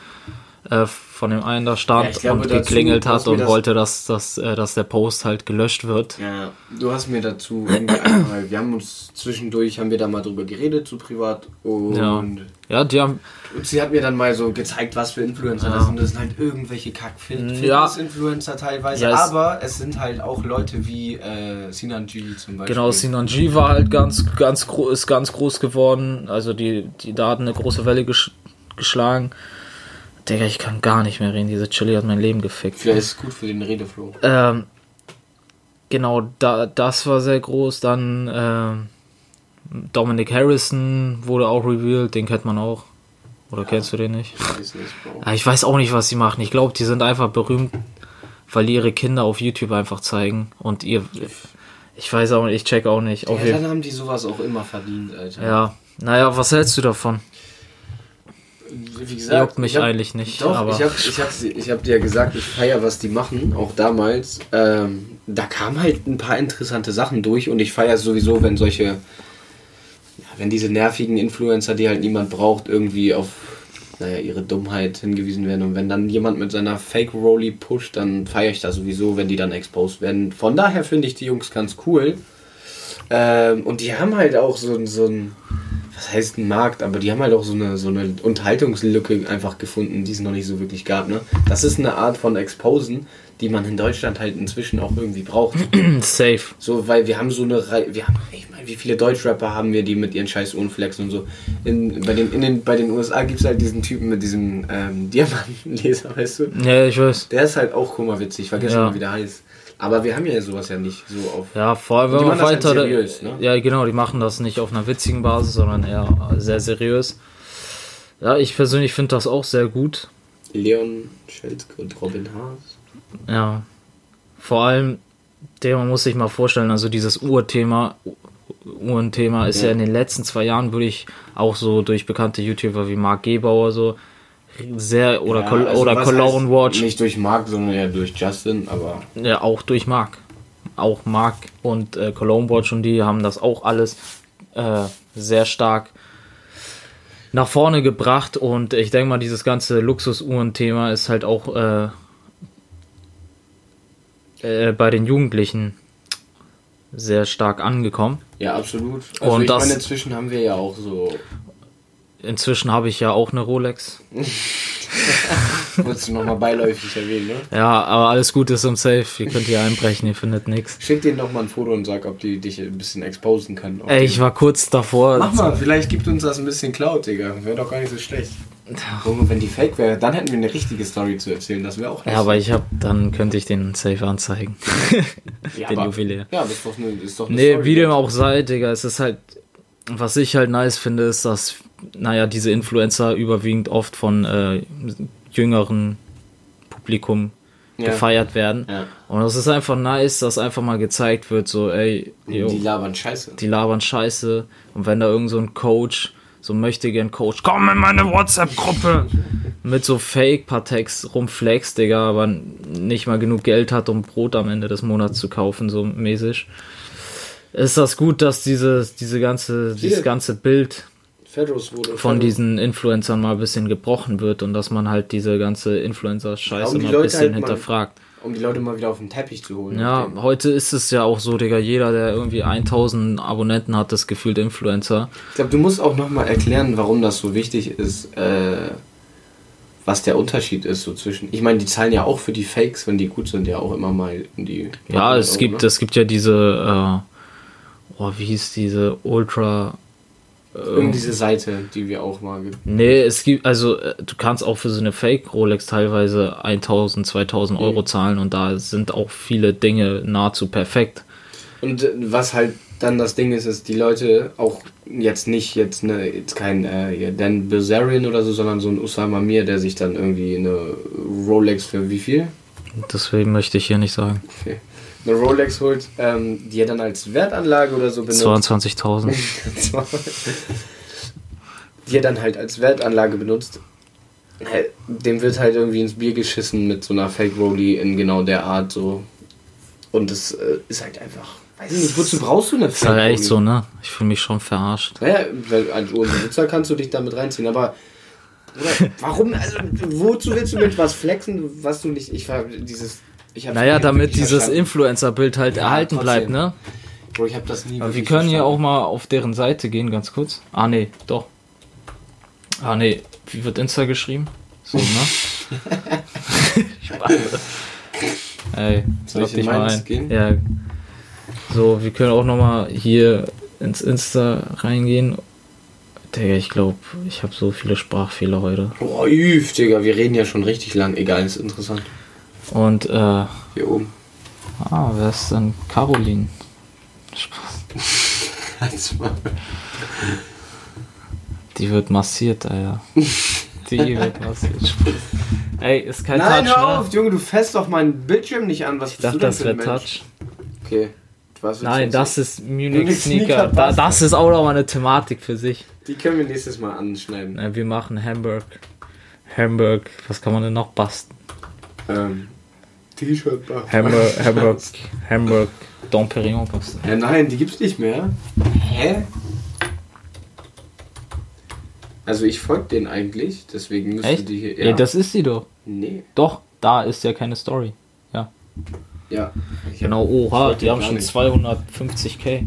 äh, von dem einen da stand Ja, glaube, und geklingelt hat und das- wollte, dass, dass, äh, dass der Post halt gelöscht wird. Ja, du hast mir dazu einmal, wir haben uns zwischendurch, haben wir da mal drüber geredet, zu privat. Und Ja. Ja, die haben, sie hat mir dann mal so gezeigt, was für Influencer Ja. das sind. Das sind halt irgendwelche Kack-Fitness-Influencer teilweise. Ja, es- aber es sind halt auch Leute wie äh, Sinan G zum Beispiel. Genau, Sinan G war halt ganz, ganz groß, ist ganz groß geworden. Also die, die da hat eine große Welle gesch geschlagen. Digga, ich kann gar nicht mehr reden. Diese Chili hat mein Leben gefickt. Vielleicht ist es gut für den Redeflow. Ähm, genau, da, das war sehr groß. Dann ähm, Dominic Harrison wurde auch revealed. Den kennt man auch. Oder kennst du den nicht? Ich weiß nicht, Bro. Ich weiß auch nicht, was sie machen. Ich glaube, die sind einfach berühmt, weil die ihre Kinder auf YouTube einfach zeigen. Und ihr. Ich weiß auch nicht, ich check auch nicht. Ja, jeden dann haben die sowas auch immer verdient, Alter. Ja, naja, was hältst du davon? Wie gesagt, Juckt mich ich hab- eigentlich nicht, Doch, aber- ich habe ich hab, ich hab dir ja gesagt, ich feier, was die machen, auch damals. Ähm, da kamen halt ein paar interessante Sachen durch und ich feier sowieso, wenn solche, ja, wenn diese nervigen Influencer, die halt niemand braucht, irgendwie auf naja, ihre Dummheit hingewiesen werden. Und wenn dann jemand mit seiner Fake-Rolly pusht, dann feiere ich das sowieso, wenn die dann exposed werden. Von daher finde ich die Jungs ganz cool. Ähm, und die haben halt auch so, so ein, was heißt ein Markt, aber die haben halt auch so eine, so eine Unterhaltungslücke einfach gefunden, die es noch nicht so wirklich gab. Ne? Das ist eine Art von Exposen, die man in Deutschland halt inzwischen auch irgendwie braucht. Safe. So, weil wir haben so eine Reihe, wir haben, ich meine, wie viele Deutschrapper haben wir, die mit ihren scheiß Uhren flexen und so. In, bei, den, in den, bei den USA gibt es halt diesen Typen mit diesem ähm, Diamantenleser, weißt du? Ja, ich weiß. Der ist halt auch kummerwitzig, ich vergesse Ja. mal, wie der heißt. Aber wir haben ja sowas ja nicht so auf. Ja, vor allem, wenn man das weiter. halt seriös, ne? Ja, genau, die machen das nicht auf einer witzigen Basis, sondern eher sehr seriös. Ja, ich persönlich finde das auch sehr gut. Leon Schelzke und Robin Haas. Ja. Vor allem, der man muss sich mal vorstellen, also dieses Urthema, Uhrenthema ist ja. Ja. in den letzten zwei Jahren, würde ich auch so durch bekannte YouTuber wie Marc Gebauer so, sehr oder Ja, Col also oder Cologne Watch. Nicht durch Mark, sondern eher durch Justin, aber Ja, auch durch Mark. Auch Mark und äh, Cologne Watch und die haben das auch alles äh, sehr stark nach vorne gebracht und ich denke mal, dieses ganze Luxusuhren-Thema ist halt auch äh, äh, bei den Jugendlichen sehr stark angekommen. ja, absolut. Also Und ich das- meine, inzwischen haben wir ja auch so. Inzwischen habe ich ja auch eine Rolex. Wolltest du nochmal beiläufig erwähnen, ne? Ja, aber alles gut ist im Safe. Ihr könnt hier einbrechen, ihr findet nichts. Schick denen doch mal ein Foto und sag, ob die dich ein bisschen exposen können. Ey, ich war kurz davor. Mach mal, vielleicht gibt uns das ein bisschen Cloud, Digga. Wäre doch gar nicht so schlecht. Junge, wenn die fake wäre, dann hätten wir eine richtige Story zu erzählen. Das wäre auch Ja, aber ich hab, dann könnte ich den Safe anzeigen. ja, den aber, Juwelier. Ja, das ist doch eine, ist doch eine Nee, Story. wie dem auch sei, Digga, es ist halt, was ich halt nice finde, ist, dass, naja, diese Influencer überwiegend oft von äh, jüngeren Publikum Ja. gefeiert werden. Ja. Und es ist einfach nice, dass einfach mal gezeigt wird, so, ey, yo, Die labern scheiße. die labern scheiße. Und wenn da irgend so ein Coach, so ein möchtegern Coach, komm in meine WhatsApp-Gruppe, mit so Fake-Partex rumflext, Digga, aber nicht mal genug Geld hat, um Brot am Ende des Monats zu kaufen, so mäßig. Ist das gut, dass diese, diese ganze, dieses ganze Bild Fedros wurde von diesen Influencern mal ein bisschen gebrochen wird und dass man halt diese ganze Influencer-Scheiße Um die mal ein bisschen halt mal- hinterfragt. Um die Leute mal wieder auf den Teppich zu holen. Ja, heute ist es ja auch so, Digga, jeder, der irgendwie 1000 Abonnenten hat, ist gefühlt Influencer. Ich glaube, du musst auch nochmal erklären, warum das so wichtig ist, äh, was der Unterschied ist so zwischen. Ich meine, die zahlen ja auch für die Fakes, wenn die gut sind, ja auch immer mal in die. Ja, es Euro, gibt, ne? es gibt ja diese, äh, oh, wie hieß diese Ultra. Irgend diese Seite, die wir auch mal. ge- Nee, es gibt, also äh, du kannst auch für so eine Fake Rolex teilweise 1000, 2000 Euro Mhm. zahlen und da sind auch viele Dinge nahezu perfekt. Und äh, was halt dann das Ding ist, ist die Leute auch jetzt nicht jetzt ne jetzt kein äh, Dan Bilzerian oder so, sondern so ein Usama Mir, der sich dann irgendwie eine Rolex für wie viel? Deswegen möchte ich hier nicht sagen. Okay. Eine Rolex holt, ähm, die er dann als Wertanlage oder so benutzt. 22.000. die er dann halt als Wertanlage benutzt. Dem wird halt irgendwie ins Bier geschissen mit so einer Fake Rollie in genau der Art so. Und das äh, ist halt einfach. Weiß ich nicht, wozu brauchst du eine Ist halt echt so, ne? Ich fühle mich schon verarscht. Naja, weil als Uhrenbesitzer kannst du dich damit reinziehen, aber. Oder, warum? Also, wozu willst du mit was flexen, was du nicht. Ich war dieses. Naja, damit dieses verstanden. Influencer-Bild halt Ja, erhalten trotzdem. bleibt, ne? Bro, ich hab das nie Aber wir können hier auch verstanden. mal auf deren Seite gehen, ganz kurz. Ah, nee, doch. Ah, nee, wie wird Insta geschrieben? So, ne? Spaß. Ey, Soll ich dich mal ein. gehen? Ja. So, wir können auch nochmal hier ins Insta reingehen. Digga, ich glaube, ich habe so viele Sprachfehler heute. Boah, üf, Digga, wir reden ja schon richtig lang. Egal, ist interessant. Und, äh, ah, Hier oben. wer ist denn Caroline? Spaß. Die wird massiert, Alter. Die wird massiert. Spaß. Ey, ist kein Nein, Touch, hör ne? auf, Junge, du fässt doch meinen Bildschirm nicht an. Was Ich bist dachte, du denn das für ein wäre Mensch? Touch. Okay. Nein, das ist Munich Sneaker Sneaker. Da, das ist auch noch mal eine Thematik für sich. Die können wir nächstes Mal anschneiden. Wir machen Hamburg. Hamburg, was kann man denn noch basteln? Ähm, T-Shirt. Hamburg, Hamburg, Hamburg, Dom Perignon basteln. Ja, nein, die gibt's nicht mehr. Hä? Also ich folge denen eigentlich, deswegen müsste Echt? die hier. Ja. das ist sie doch. Nee. Doch, da ist ja keine Story. Ja. Ja. Genau, oha, die haben schon nicht. 250k.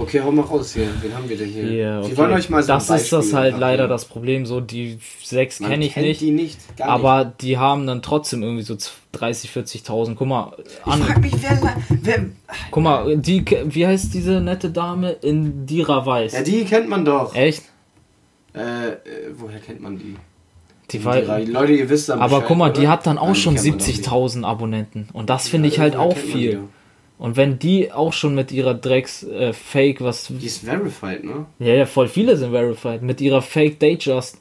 Okay, hau mal raus hier. Wen haben wir denn hier? Hier, okay. Wir wollen euch mal so das ein ist das Beispiel halt leider abnehmen. das Problem. So, die sechs kenne ich nicht. die nicht. Aber die haben dann trotzdem irgendwie so 30, 40.000. Guck mal, nicht. an, Ich frag mich, wer, wer. guck mal, die, wie heißt diese nette Dame? Indira Weiß. Ja, die kennt man doch. Echt? Äh, äh, woher kennt man die? Die Die drei Leute, ihr wisst dann aber Bescheid, guck mal, oder? die hat dann auch Nein, die schon kennt man doch nicht. 70.000 Abonnenten. Und das finde ich Ja, halt auch viel. Und wenn die auch schon mit ihrer Drecks äh, Fake was. Die ist verified, ne? Ja, ja, voll viele sind verified. Mit ihrer Fake Datejust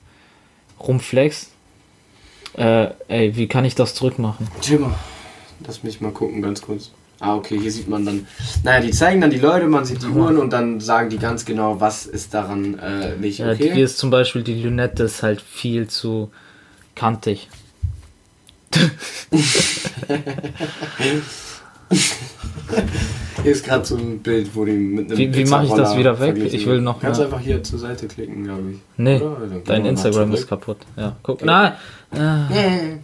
rumflex. Äh, ey, wie kann ich das zurückmachen? Jimmer, lass mich mal gucken, ganz kurz. Ah, okay, hier sieht man dann. Naja, die zeigen dann die Leute, man sieht die Uhren und dann sagen die ganz genau, was ist daran äh, nicht Ja, okay. die ist zum Beispiel, die Lünette ist halt viel zu kantig. Hier ist gerade so ein Bild, wo die mit einem Wie- wie mach ich das wieder weg? Ich will noch Kannst einfach hier zur Seite klicken, glaube ich. Nee, Oder? Dein Instagram ist kaputt. Ja, guck. Nein. Äh,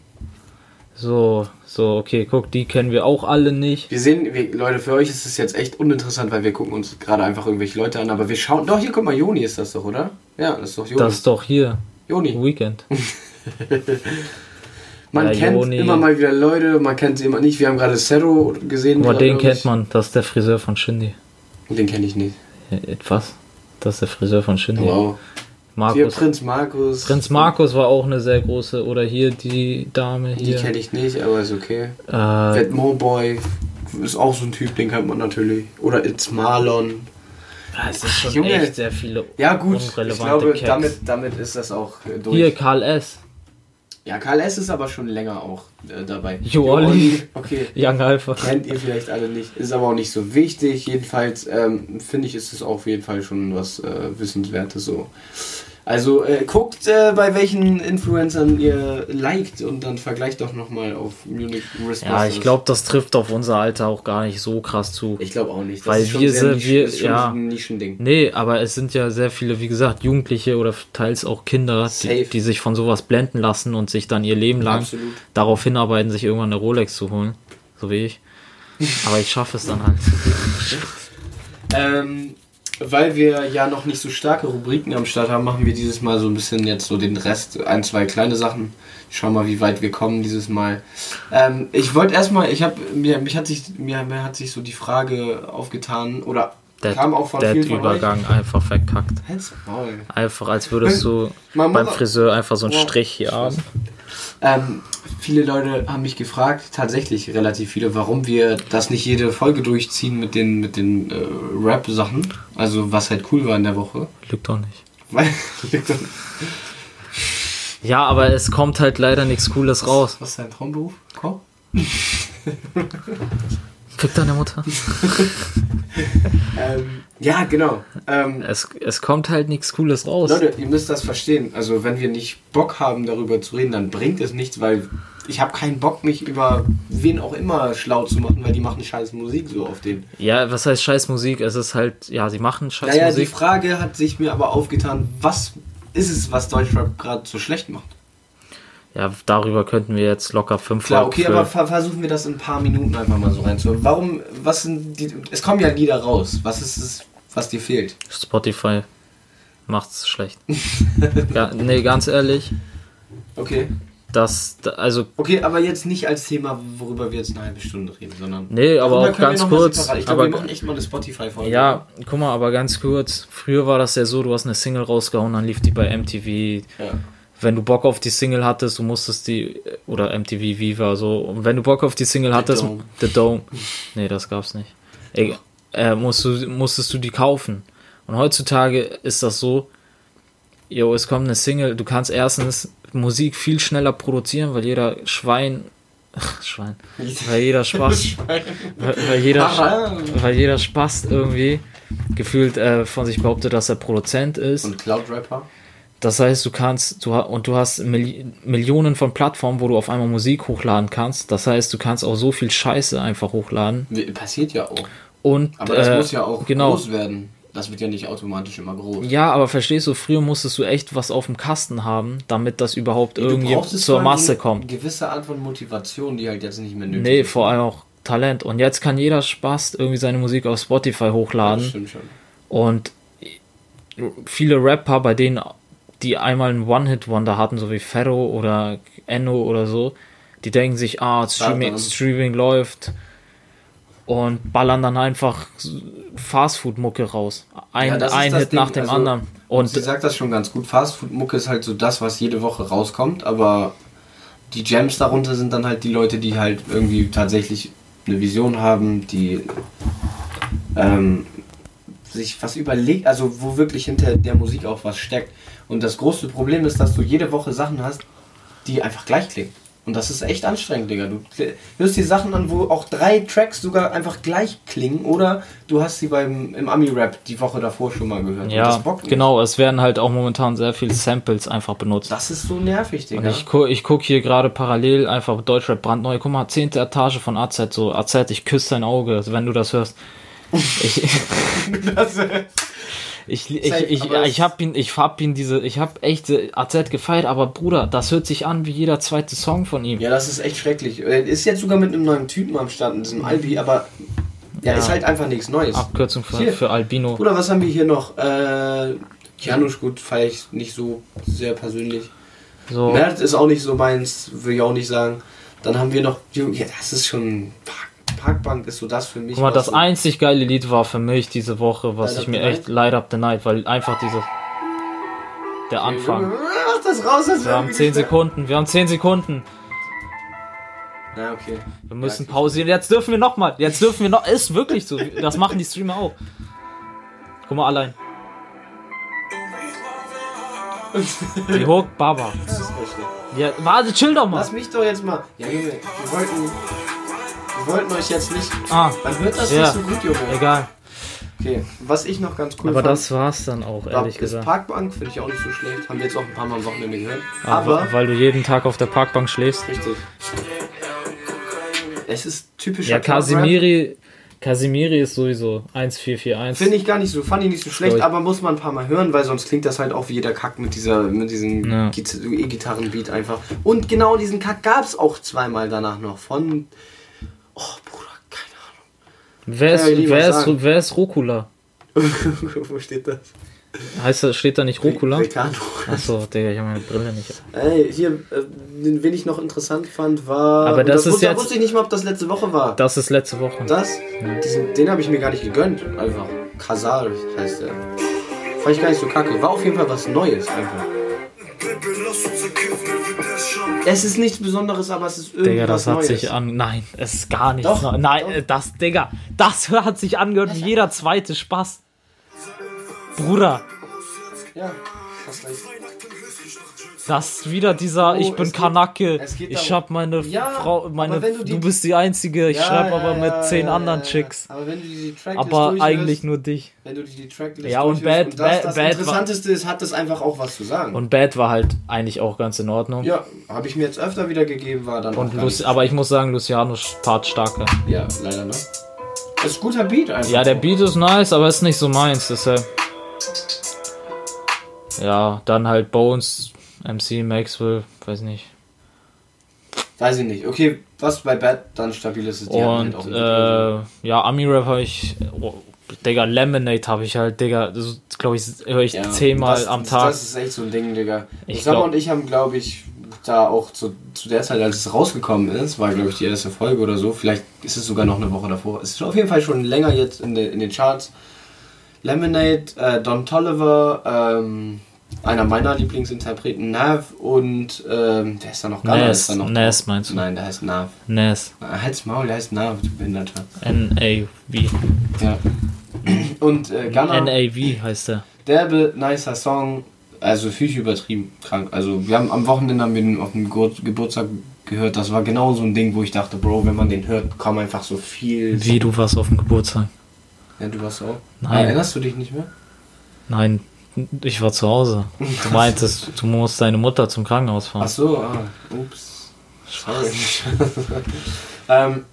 so, so, okay, guck, die kennen wir auch alle nicht. Wir sehen, wir, Leute, für euch ist es jetzt echt uninteressant, weil wir gucken uns gerade einfach irgendwelche Leute an, aber wir schauen. Doch, hier, guck mal, Joni ist das doch, oder? Ja, das ist doch Joni. Das ist doch hier. Joni. Weekend. Man Ja, kennt Joni. immer mal wieder Leute, man kennt sie immer nicht. Wir haben gerade Zero gesehen. Aber den kennt man. Das ist der Friseur von Shindy. Den kenne ich nicht. Äh, Was? Das ist der Friseur von Shindy. Wow. Hier Markus. Prinz Markus. Prinz Markus war auch eine sehr große. Oder hier die Dame Die hier. kenne ich nicht, aber ist okay. Äh, Vetmo Boy ist auch so ein Typ, den kennt man natürlich. Oder It's Marlon. ja, es ist schon Junge. echt sehr viele Ja gut, ich glaube, Cats. damit, damit ist das auch äh, durch. Hier Karl S. Ja, Karl S. ist aber schon länger auch äh, dabei. Jo, Olli. Okay. Young Alpha. Kennt ihr vielleicht alle nicht, ist aber auch nicht so wichtig. Jedenfalls ähm, finde ich, ist es auf jeden Fall schon was äh, Wissenswertes so. Also äh, guckt, äh, bei welchen Influencern ihr liked und dann vergleicht doch nochmal auf Munich Wristbusters. Ja, ich glaube, das trifft auf unser Alter auch gar nicht so krass zu. Ich glaube auch nicht. Das Weil ist schon wir sind- wir- ist schon ja. ein Nischending. Nee, aber es sind ja sehr viele, wie gesagt, Jugendliche oder teils auch Kinder, die, die sich von sowas blenden lassen und sich dann ihr Leben lang Absolut. darauf hinarbeiten, sich irgendwann eine Rolex zu holen. So wie ich. Aber ich schaffe es dann halt. Ähm, weil wir ja noch nicht so starke Rubriken am Start haben, machen wir dieses Mal so ein bisschen jetzt so den Rest, ein, zwei kleine Sachen. Schauen mal, wie weit wir kommen dieses Mal. Ähm, ich wollte erstmal, ich habe mir, mich hat sich, mir, mir hat sich so die Frage aufgetan oder Der, kam auch von der vielen von. Übergang einfach verkackt. Einfach als würdest du Man beim Friseur einfach so einen. Strich hier haben. Ähm, viele Leute haben mich gefragt, tatsächlich relativ viele, warum wir das nicht jede Folge durchziehen mit den, mit den äh, Rap-Sachen. Also was halt cool war in der Woche. Lügt doch nicht. Weil, Ja, aber es kommt halt leider nichts Cooles raus. was ist dein Traumberuf? Koch? Fick deine Mutter. Ähm, ja, genau. Ähm, Es, es kommt halt nichts Cooles raus. Leute, ihr müsst das verstehen. Also wenn wir nicht Bock haben, darüber zu reden, dann bringt es nichts, weil ich habe keinen Bock, mich über wen auch immer schlau zu machen, weil die machen scheiß Musik so auf den. Ja, was heißt scheiß Musik? Es ist halt, ja, sie machen scheiß Naja, die Musik. Frage hat sich mir aber aufgetan, was ist es, was Deutschrap gerade so schlecht macht? Ja, darüber könnten wir jetzt locker fünf Klar, okay, aber ver versuchen wir das in ein paar Minuten einfach mal so reinzuholen. Warum, was sind die, es kommen ja Lieder raus. Was ist es, was dir fehlt? Spotify macht's schlecht. ja, nee, ganz ehrlich, Okay. das, da- also, Okay, aber jetzt nicht als Thema, worüber wir jetzt eine halbe Stunde reden, sondern. nee, aber auch ganz kurz. Ich glaube, wir machen echt mal eine Spotify-Folge. ja, guck mal, aber ganz kurz. Früher war das ja so, du hast eine Single rausgehauen, dann lief die bei MTV. Ja. Wenn du Bock auf die Single hattest, du musstest die, oder MTV Viva, so, und wenn du Bock auf die Single hattest, Dome. The Dome, nee, das gab's nicht. Egal, äh, musst du, musstest du die kaufen. Und heutzutage ist das so, jo, es kommt eine Single, du kannst erstens Musik viel schneller produzieren, weil jeder Schwein, Schwein, weil jeder Spaß, weil, weil jeder, weil jeder Spaß irgendwie gefühlt äh, von sich behauptet, dass er Produzent ist. Und Cloud-Rapper? Das heißt, du kannst, du und du hast Milli Millionen von Plattformen, wo du auf einmal Musik hochladen kannst. Das heißt, du kannst auch so viel Scheiße einfach hochladen. Passiert ja auch. Und Aber das äh, muss ja auch genau. groß werden. Das wird ja nicht automatisch immer groß. Ja, aber verstehst du, früher musstest du echt was auf dem Kasten haben, damit das überhaupt Du irgendwie zur Masse eine kommt. gewisse Art von Motivation, die halt jetzt nicht mehr nötig Nee, ist. vor allem auch Talent. Und jetzt kann jeder Spaß irgendwie seine Musik auf Spotify Das hochladen. stimmt schon. Und viele Rapper, bei denen, die einmal einen One-Hit-Wonder hatten, so wie Ferro oder Enno oder so, die denken sich, ah, Streaming. Streaming läuft und ballern dann einfach Fastfood-Mucke raus. Ein, Ja, ein Hit Ding. nach dem Also, anderen. Und sie sagt das schon ganz gut. Fastfood-Mucke ist halt so das, was jede Woche rauskommt, aber die Gems darunter sind dann halt die Leute, die halt irgendwie tatsächlich eine Vision haben, die ähm, sich was überlegt, also wo wirklich hinter der Musik auch was steckt. Und das große Problem ist, dass du jede Woche Sachen hast, die einfach gleich klingen. Und das ist echt anstrengend, Digga. Du hörst dir Sachen an, wo auch drei Tracks sogar einfach gleich klingen oder du hast sie beim im Ami-Rap die Woche davor schon mal gehört. Ja, genau. Es werden halt auch momentan sehr viele Samples einfach benutzt. Das ist so nervig, Digga. Und ich, gu ich gucke hier gerade parallel einfach Deutschrap brandneu. Guck mal, zehnte Etage von AZ. So, AZ, ich küsse dein Auge, wenn du das hörst. Ich, ich, ich, ich, ich, es- hab ihn, ich hab ihn diese, ich hab echt AZ gefeiert, aber Bruder, das hört sich an wie jeder zweite Song von ihm. ja, das ist echt schrecklich. Er Ist jetzt sogar mit einem neuen Typen am Start, diesem Albi, aber ja, Ja. ist halt einfach nichts Neues. Abkürzung für, Hier. für Albino. Bruder, was haben wir hier noch? Äh, Janusz, gut, feiere ich nicht so sehr persönlich. So, Mert ist auch nicht so meins, will ich auch nicht sagen. Dann haben wir noch, ja, das ist schon, Park, Parkbank ist so das für mich. guck mal, das so, einzig geile Lied war für mich diese Woche, was Light ich mir echt Light Up the Night, weil einfach diese, der Anfang. Mach das raus, als Wir haben 10 Sekunden, wir haben 10 Sekunden. Na, okay. Wir müssen pausieren. Jetzt dürfen wir noch mal. Jetzt dürfen wir noch. Ist wirklich so. Das machen die Streamer auch. Guck mal allein. Die Hook, Baba. Das ist richtig. Ja, warte, chill doch mal. Lass mich doch jetzt mal. Ja, wir wollten. Wir wollten euch jetzt nicht. Ah, Man hört das Ja. nicht so gut, Junge. egal. Okay, was ich noch ganz cool Aber fand. das war's dann auch, ehrlich gesagt. Parkbank, finde ich auch nicht so schlecht. Haben wir jetzt auch ein paar Mal am Wochenende gehört. Aber Aber. weil du jeden Tag auf der Parkbank schläfst. Richtig. Es ist typisch. Ja, Casimiri. Casimiri ist sowieso 1441. Finde ich gar nicht so, fand ich nicht so schlecht, aber muss man ein paar Mal hören, weil sonst klingt das halt auch wie jeder Kack mit dieser, mit diesem Ja. Git- E-Gitarrenbeat einfach. Und genau diesen Kack gab es auch zweimal danach noch von. Oh, Bruder, keine Wer ist, Ja, wer, ist, wer ist? Ahnung. Wo steht das? Heißt das, steht da nicht Rokula? Ricardo. Achso, Digga, ich habe meine Brille nicht. Ey, hier, äh, den, wen ich noch interessant fand, war. Aber und das ist wusste, jetzt- wusste ich nicht mal, ob das letzte Woche war. Das ist letzte Woche. Das? Diesen, den habe ich mir gar nicht gegönnt. Einfach. Kasal heißt der. Fand ich gar nicht so kacke. War auf jeden Fall was Neues einfach. Es ist nichts Besonderes, aber es ist irgendwie Digga, das hat Neues. sich an. Nein, es ist gar nichts. Doch, Nein, doch. das, Digga, das hat sich angehört wie jeder zweite Spaß. Bruder, Ja, hast recht. Das ist wieder dieser, Oh, ich bin Kanake, geht ich hab meine Ja, Frau, meine, du die- du bist die Einzige, ich Ja, schreib ja, aber mit zehn anderen. Chicks. Aber wenn du die Tracklist Aber eigentlich nur dich. Wenn du die Tracklist Ja, und Bad- und das, Bad- das Bad war- Interessanteste ist, hat das einfach auch was zu sagen. Und Bad war halt eigentlich auch ganz in Ordnung. ja, habe ich mir jetzt öfter wieder gegeben, war dann Und nicht. aber ich muss sagen, Lucianos Part starker. Ja, leider, ne? Das ist guter Beat einfach. Ja, der. Beat ist nice, aber ist nicht so meins, deshalb. Ja, dann halt Bones, MC, Maxwell, weiß nicht. Weiß ich nicht. Okay, was bei Bad dann stabil ist, ist die Und halt äh, ja, Ami-Rap habe ich. Oh, Digga, Lemonade habe ich halt, Digga, das glaube ich, höre ich Ja, zehnmal das, am Tag. Das ist echt so ein Ding, Digga. Ich Summer und ich haben, glaube ich, da auch zu, zu der Zeit, als es rausgekommen ist, war, glaube ich, die erste Folge oder so. Vielleicht ist es sogar noch eine Woche davor. Es ist auf jeden Fall schon länger jetzt in, den in den Charts. Lemonade, äh, Don Tolliver, ähm, einer meiner Lieblingsinterpreten, Nav und, ähm, der ist da noch Gunner Nas, ist da noch Nas meinst du? Nein, der heißt Nav. Nas, Halt's Maul, der heißt Nav, du Behinderter. N-A-V. Ja. Und äh, Gunner. N-A-V heißt der. derbe, nicer Song. Also viel übertrieben krank. Also wir haben am Wochenende haben wir den auf dem Gebur Geburtstag gehört. Das war genau so ein Ding, wo ich dachte, Bro, wenn man den hört, kommt einfach so viel. Wie du warst auf dem Geburtstag. Ja, du warst auch. Nein. Erinnerst du dich nicht mehr? Nein, ich war zu Hause. Du meintest, du musst deine Mutter zum Krankenhaus fahren. Ach so, ah, ups. Sorry. ähm,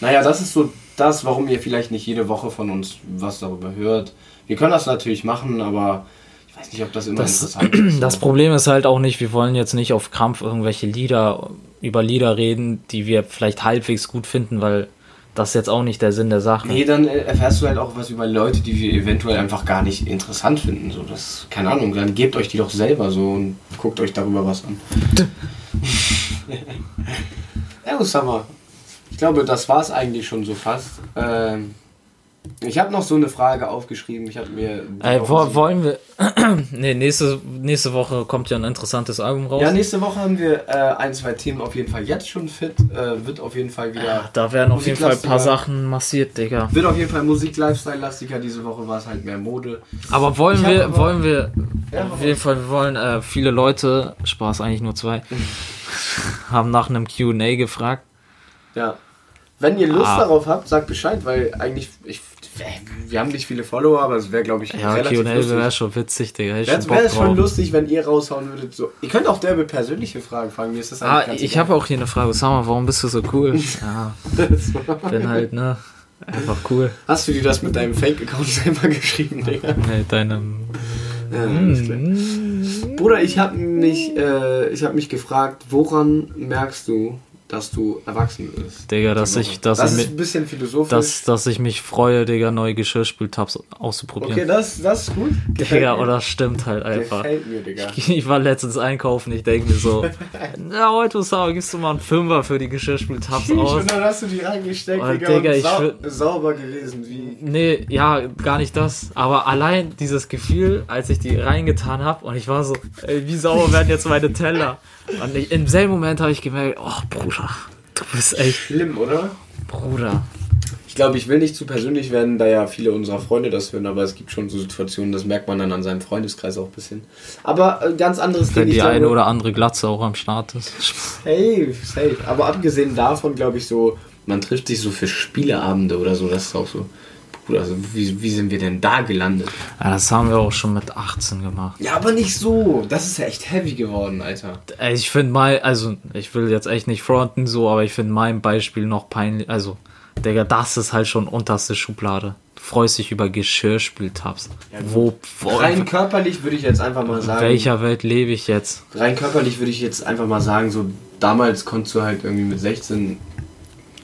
naja, das ist so das, warum ihr vielleicht nicht jede Woche von uns was darüber hört. Wir können das natürlich machen, aber ich weiß nicht, ob das immer Das, interessant ist. das Problem ist halt auch nicht, wir wollen jetzt nicht auf Krampf irgendwelche Lieder, über Lieder reden, die wir vielleicht halbwegs gut finden, weil das ist jetzt auch nicht der Sinn der Sache. Nee, dann äh, erfährst du halt auch was über Leute, die wir eventuell einfach gar nicht interessant finden. So, das, keine Ahnung, dann gebt euch die doch selber so und guckt euch darüber was an. ja, Osama. Ich glaube, das war es eigentlich schon so fast. Ähm, ich habe noch so eine Frage aufgeschrieben. Ich habe mir. Ey, wo, wollen wir. nee, nächste, nächste Woche kommt ja ein interessantes Album raus. Ja, nächste Woche haben wir äh, ein, zwei Themen auf jeden Fall jetzt schon fit. Äh, wird auf jeden Fall wieder. da werden auf jeden Fall ein paar. Sachen massiert, Digga. Wird auf jeden Fall Musik-Lifestyle-lastiger. Diese Woche war es halt mehr Mode. Aber wollen Ich wir, aber- wollen wir, Ja, auf jeden Fall, wir wollen äh, viele Leute, Spaß eigentlich nur zwei, haben nach einem QA gefragt. Ja. Wenn ihr Lust Ah. darauf habt, sagt Bescheid, weil eigentlich, ich, wir haben nicht viele Follower, aber es wäre, glaube ich, Ja, relativ QA lustig. wäre schon witzig, Digga. Wäre schon wär schon lustig, wenn ihr raushauen würdet. So. Ihr könnt auch derbe persönliche Fragen fragen. Mir ist das Ah, ich habe auch hier eine Frage. Sag mal, warum bist du so cool? Ja, bin halt, ne? Einfach cool. Hast du dir das mit deinem Fake-Account selber geschrieben, Digga? Mit deinem. Ja. Mm. Bruder, ich habe mich, äh, ich hab mich gefragt, woran merkst du, dass du erwachsen bist? Digga, dass Die ich, dass das ich ist ein bisschen philosophisch. dass, dass ich mich freue, Digga, neue Geschirrspültabs auszuprobieren. okay, das, das ist gut. Gefällt Digga, mir. oder stimmt halt einfach. Gefällt mir, Digga. Ich war letztens einkaufen, ich denke mir so, na, heute Sau, gibst du mal einen Fünfer für die Geschirrspültabs aus? Und dann hast du die reingesteckt, Oh, Digga, Digga, und ich sau sauber gewesen. Wie Nee, ja, gar nicht das. Aber allein dieses Gefühl, als ich die reingetan habe und ich war so, ey, wie sauer werden jetzt meine Teller? Und ich, im selben Moment habe ich gemerkt, oh Bruder, du bist echt schlimm, oder? Bruder. Ich glaube, ich will nicht zu persönlich werden, da ja viele unserer Freunde das hören, aber es gibt schon so Situationen, das merkt man dann an seinem Freundeskreis auch ein bisschen. Aber äh, ganz anderes Wenn Ding. die ich eine glaube- oder andere Glatze auch am Start ist. Safe, safe. Aber abgesehen davon, glaube ich, so, man trifft sich so für Spieleabende oder so, das ist auch so. Bruder, also wie, wie sind wir denn da gelandet? Ja, das haben wir auch schon mit 18 gemacht. Ja, aber nicht so. Das ist ja echt heavy geworden, Alter. Ich finde mein, also ich will jetzt echt nicht fronten so, aber ich finde mein Beispiel noch peinlich. Also, Digga, das ist halt schon unterste Schublade. Du freust dich über Geschirrspültabs. wo, wo Rein körperlich würde ich jetzt einfach mal in sagen. welcher Welt lebe ich jetzt? Rein körperlich würde ich jetzt einfach mal sagen, so damals konntest du halt irgendwie mit 16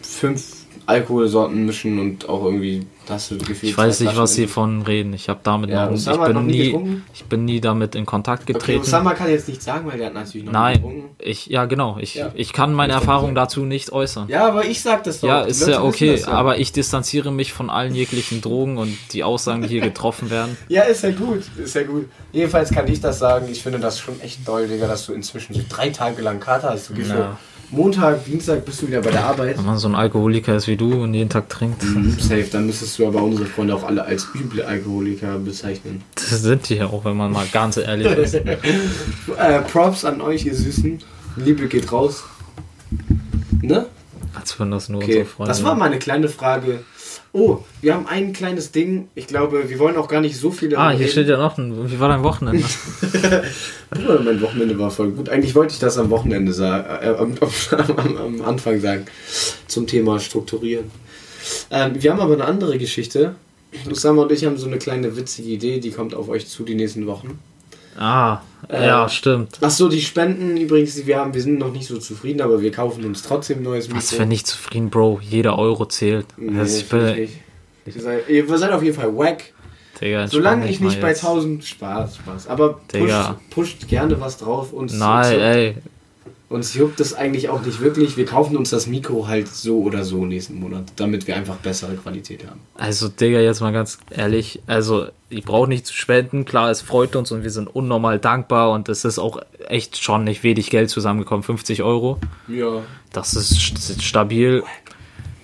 fünf Alkoholsorten mischen und auch irgendwie hast du gefühlt. Ich weiß nicht, was sie von reden. Ich habe damit Ja, noch, ich hat noch bin nie nie, getrunken? ich bin nie damit in Kontakt Okay, getreten. Osama kann jetzt nicht sagen, weil der hat natürlich noch Nein, getrunken. ich, ja genau, ich, Ja. ich kann meine Ich Erfahrung dazu nicht äußern. Ja, aber ich sag das doch. Ja, ist ja okay, das ja. aber ich distanziere mich von allen jeglichen Drogen und die Aussagen, die hier getroffen werden. Ja, ist ja gut, ist ja gut. Jedenfalls kann ich das sagen, ich finde das schon echt toll, Digga, dass du inzwischen so drei Tage lang Kater hast. Du Ja. Montag, Dienstag bist du wieder bei der Arbeit. Wenn man so ein Alkoholiker ist wie du und jeden Tag trinkt, Mhm, Safe, dann müsstest du aber unsere Freunde auch alle als üble Alkoholiker bezeichnen. das sind die ja auch, wenn man mal ganz ehrlich ist. Äh, Props an euch, ihr Süßen. Liebe geht raus. Ne? Als wenn das nur Okay, unsere Freunde das war meine kleine Frage. Oh, wir haben ein kleines Ding. Ich glaube, wir wollen auch gar nicht so viel Ah, hier reden. steht ja noch ein, wie war dein Wochenende? Bruder, mein Wochenende war voll gut. Eigentlich wollte ich das am Wochenende sagen, äh, am, am, am Anfang sagen, zum Thema Strukturieren. Ähm, wir haben aber eine andere Geschichte. Usama und ich haben so eine kleine witzige Idee, die kommt auf euch zu die nächsten Wochen. Ah, Äh, ja, stimmt. Ach so, die Spenden übrigens, die wir haben, wir sind noch nicht so zufrieden, aber wir kaufen uns trotzdem neues Was für nicht zufrieden, Bro. Jeder Euro zählt. Nee, Also ich bin, ich nicht. Ihr seid, ihr seid auf jeden Fall wack. Digga, Solange ich nicht bei jetzt. 1000 Spaß, Spaß. Aber pusht, pusht gerne was drauf. Uns, Nein, uns, ey. Uns juckt das eigentlich auch nicht wirklich. Wir kaufen uns das Mikro halt so oder so nächsten Monat, damit wir einfach bessere Qualität haben. Also, Digga, jetzt mal ganz ehrlich. Also, ich brauche nicht zu spenden. Klar, es freut uns und wir sind unnormal dankbar und es ist auch echt schon nicht wenig Geld zusammengekommen. 50 Euro. Ja. Das ist st- stabil.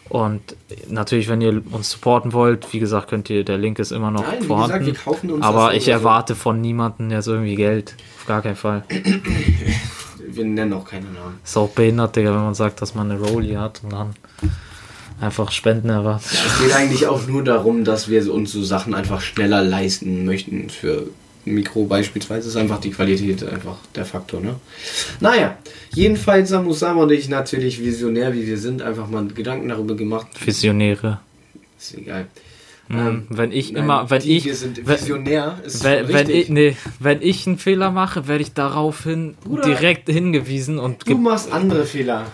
Und natürlich, wenn ihr uns supporten wollt, wie gesagt, könnt ihr, der Link ist immer noch Nein, vorhanden. gesagt, aber ich oder so. erwarte von niemandem jetzt irgendwie Geld. Auf gar keinen Fall. Wir nennen auch keine Namen. Ist auch behindert, Digga, wenn man sagt, dass man eine Rolli hat und dann einfach Spenden erwartet. Es geht eigentlich auch nur darum, dass wir uns so Sachen einfach schneller leisten möchten. Für Mikro beispielsweise ist einfach die Qualität einfach der Faktor, ne? Naja, jedenfalls haben Usama und ich natürlich visionär, wie wir sind, einfach mal Gedanken darüber gemacht. Visionäre. Ist egal. Ähm, wenn ich nein, immer, wenn die, ich, Wir sind wenn- visionär, ist wenn, schon wenn richtig. ich, nee, wenn ich einen Fehler mache, werde ich daraufhin Bruder, direkt hingewiesen und Du machst andere Fehler.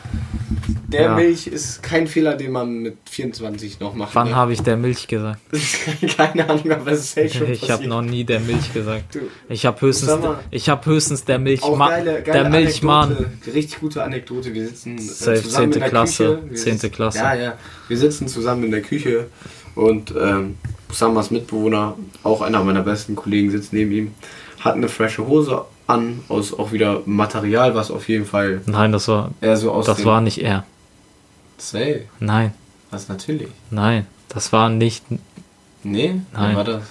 Der Ja. Milch ist kein Fehler, den man mit 24 noch macht. wann habe ich der Milch gesagt? Keine Ahnung, aber es ist safe schon Ich habe noch nie der Milch gesagt. Du, Ich habe höchstens, mal. ich habe höchstens der Auch Milchmann, geile, geile der Milchmann. Richtig gute Anekdote. Wir sitzen äh, Safe, zusammen in 10. der Klasse, Küche. Wir 10. sitzen- Klasse. Ja, ja. Wir sitzen zusammen in der Küche und ähm, Usamas Mitbewohner, auch einer meiner besten Kollegen, sitzt neben ihm, hat eine frische Hose an, aus auch wieder Material, was auf jeden Fall Nein, das war, eher so aus das war nicht er. Safe. Nein, Was natürlich. nein, das war nicht. Nee, Nein. War das?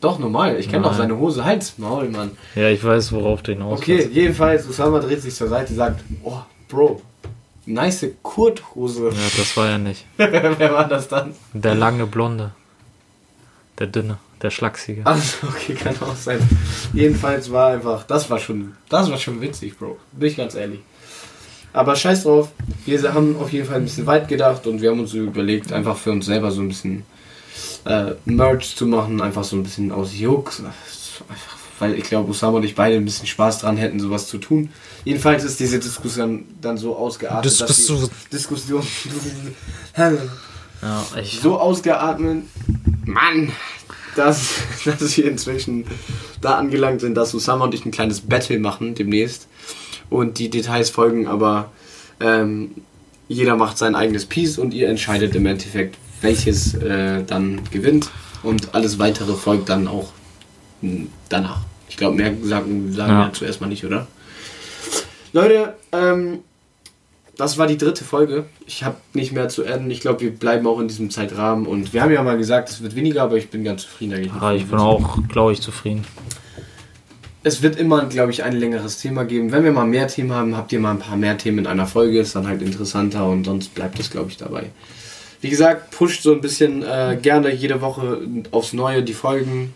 Doch, normal. Ich kenne doch Nein. seine Hose. Hals, Maul, Mann. Ja, ich weiß, worauf du hinaus Okay, willst. jedenfalls, Usama dreht sich zur Seite, sagt, oh, Bro, nice Kurthose. Ja, das war er nicht. Wer war das dann? Der lange Blonde. Der dünne. Der Schlachsige. Also, okay, kann auch sein. Jedenfalls war einfach, das war schon, das war schon witzig, Bro. Bin ich ganz ehrlich. Aber scheiß drauf, wir haben auf jeden Fall ein bisschen weit gedacht und wir haben uns überlegt, einfach für uns selber so ein bisschen äh, Merch zu machen, einfach so ein bisschen aus Jux. Einfach, weil ich glaube, Osama und ich beide ein bisschen Spaß dran hätten, sowas zu tun. Jedenfalls ist diese Diskussion dann so ausgeartet, Diskussion. dass die Diskussion Ja, ich. so ausgeatmet, Mann, dass, dass wir inzwischen da angelangt sind, dass Usama und ich ein kleines Battle machen demnächst. Und die Details folgen, aber ähm, jeder macht sein eigenes Piece und ihr entscheidet im Endeffekt, welches äh, dann gewinnt. Und alles weitere folgt dann auch danach. Ich glaube, mehr sagen, sagen Ja. wir zuerst mal nicht, oder? Leute, ähm, das war die dritte Folge. Ich habe nicht mehr zu enden. Ich glaube, wir bleiben auch in diesem Zeitrahmen. Und wir haben ja mal gesagt, es wird weniger, aber ich bin ganz zufrieden eigentlich. Ah, ich bin auch, glaube ich, zufrieden. Es wird immer, glaube ich, ein längeres Thema geben. Wenn wir mal mehr Themen haben, habt ihr mal ein paar mehr Themen in einer Folge. Ist dann halt interessanter und sonst bleibt es, glaube ich, dabei. Wie gesagt, pusht so ein bisschen äh, gerne jede Woche aufs Neue die Folgen.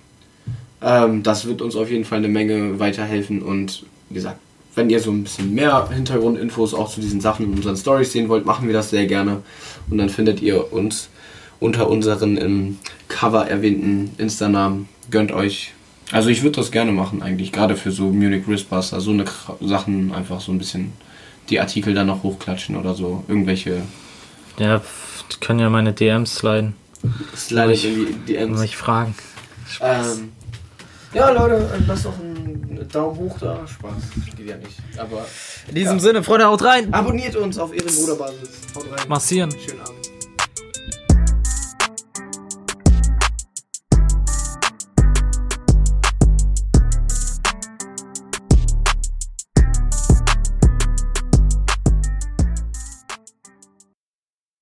Ähm, das wird uns auf jeden Fall eine Menge weiterhelfen. Und wie gesagt, wenn ihr so ein bisschen mehr Hintergrundinfos auch zu diesen Sachen in unseren Stories sehen wollt, machen wir das sehr gerne. Und dann findet ihr uns unter unseren im Cover erwähnten Insta-Namen. Gönnt euch. Also ich würde das gerne machen eigentlich, gerade für so Munich Wristbuster, so eine Kra- Sachen einfach so ein bisschen die Artikel dann noch hochklatschen oder so. Irgendwelche Ja, können ja meine DMs sliden. Slide Ich- in die Und DMs. mich fragen. Ähm, ja, Leute, lasst doch einen Daumen hoch da. Spaß. Geht ja nicht. Aber In diesem Sinne, Freunde, haut rein! abonniert uns auf Ehrenbruderbasis. Haut rein. Massieren. Schönen Abend.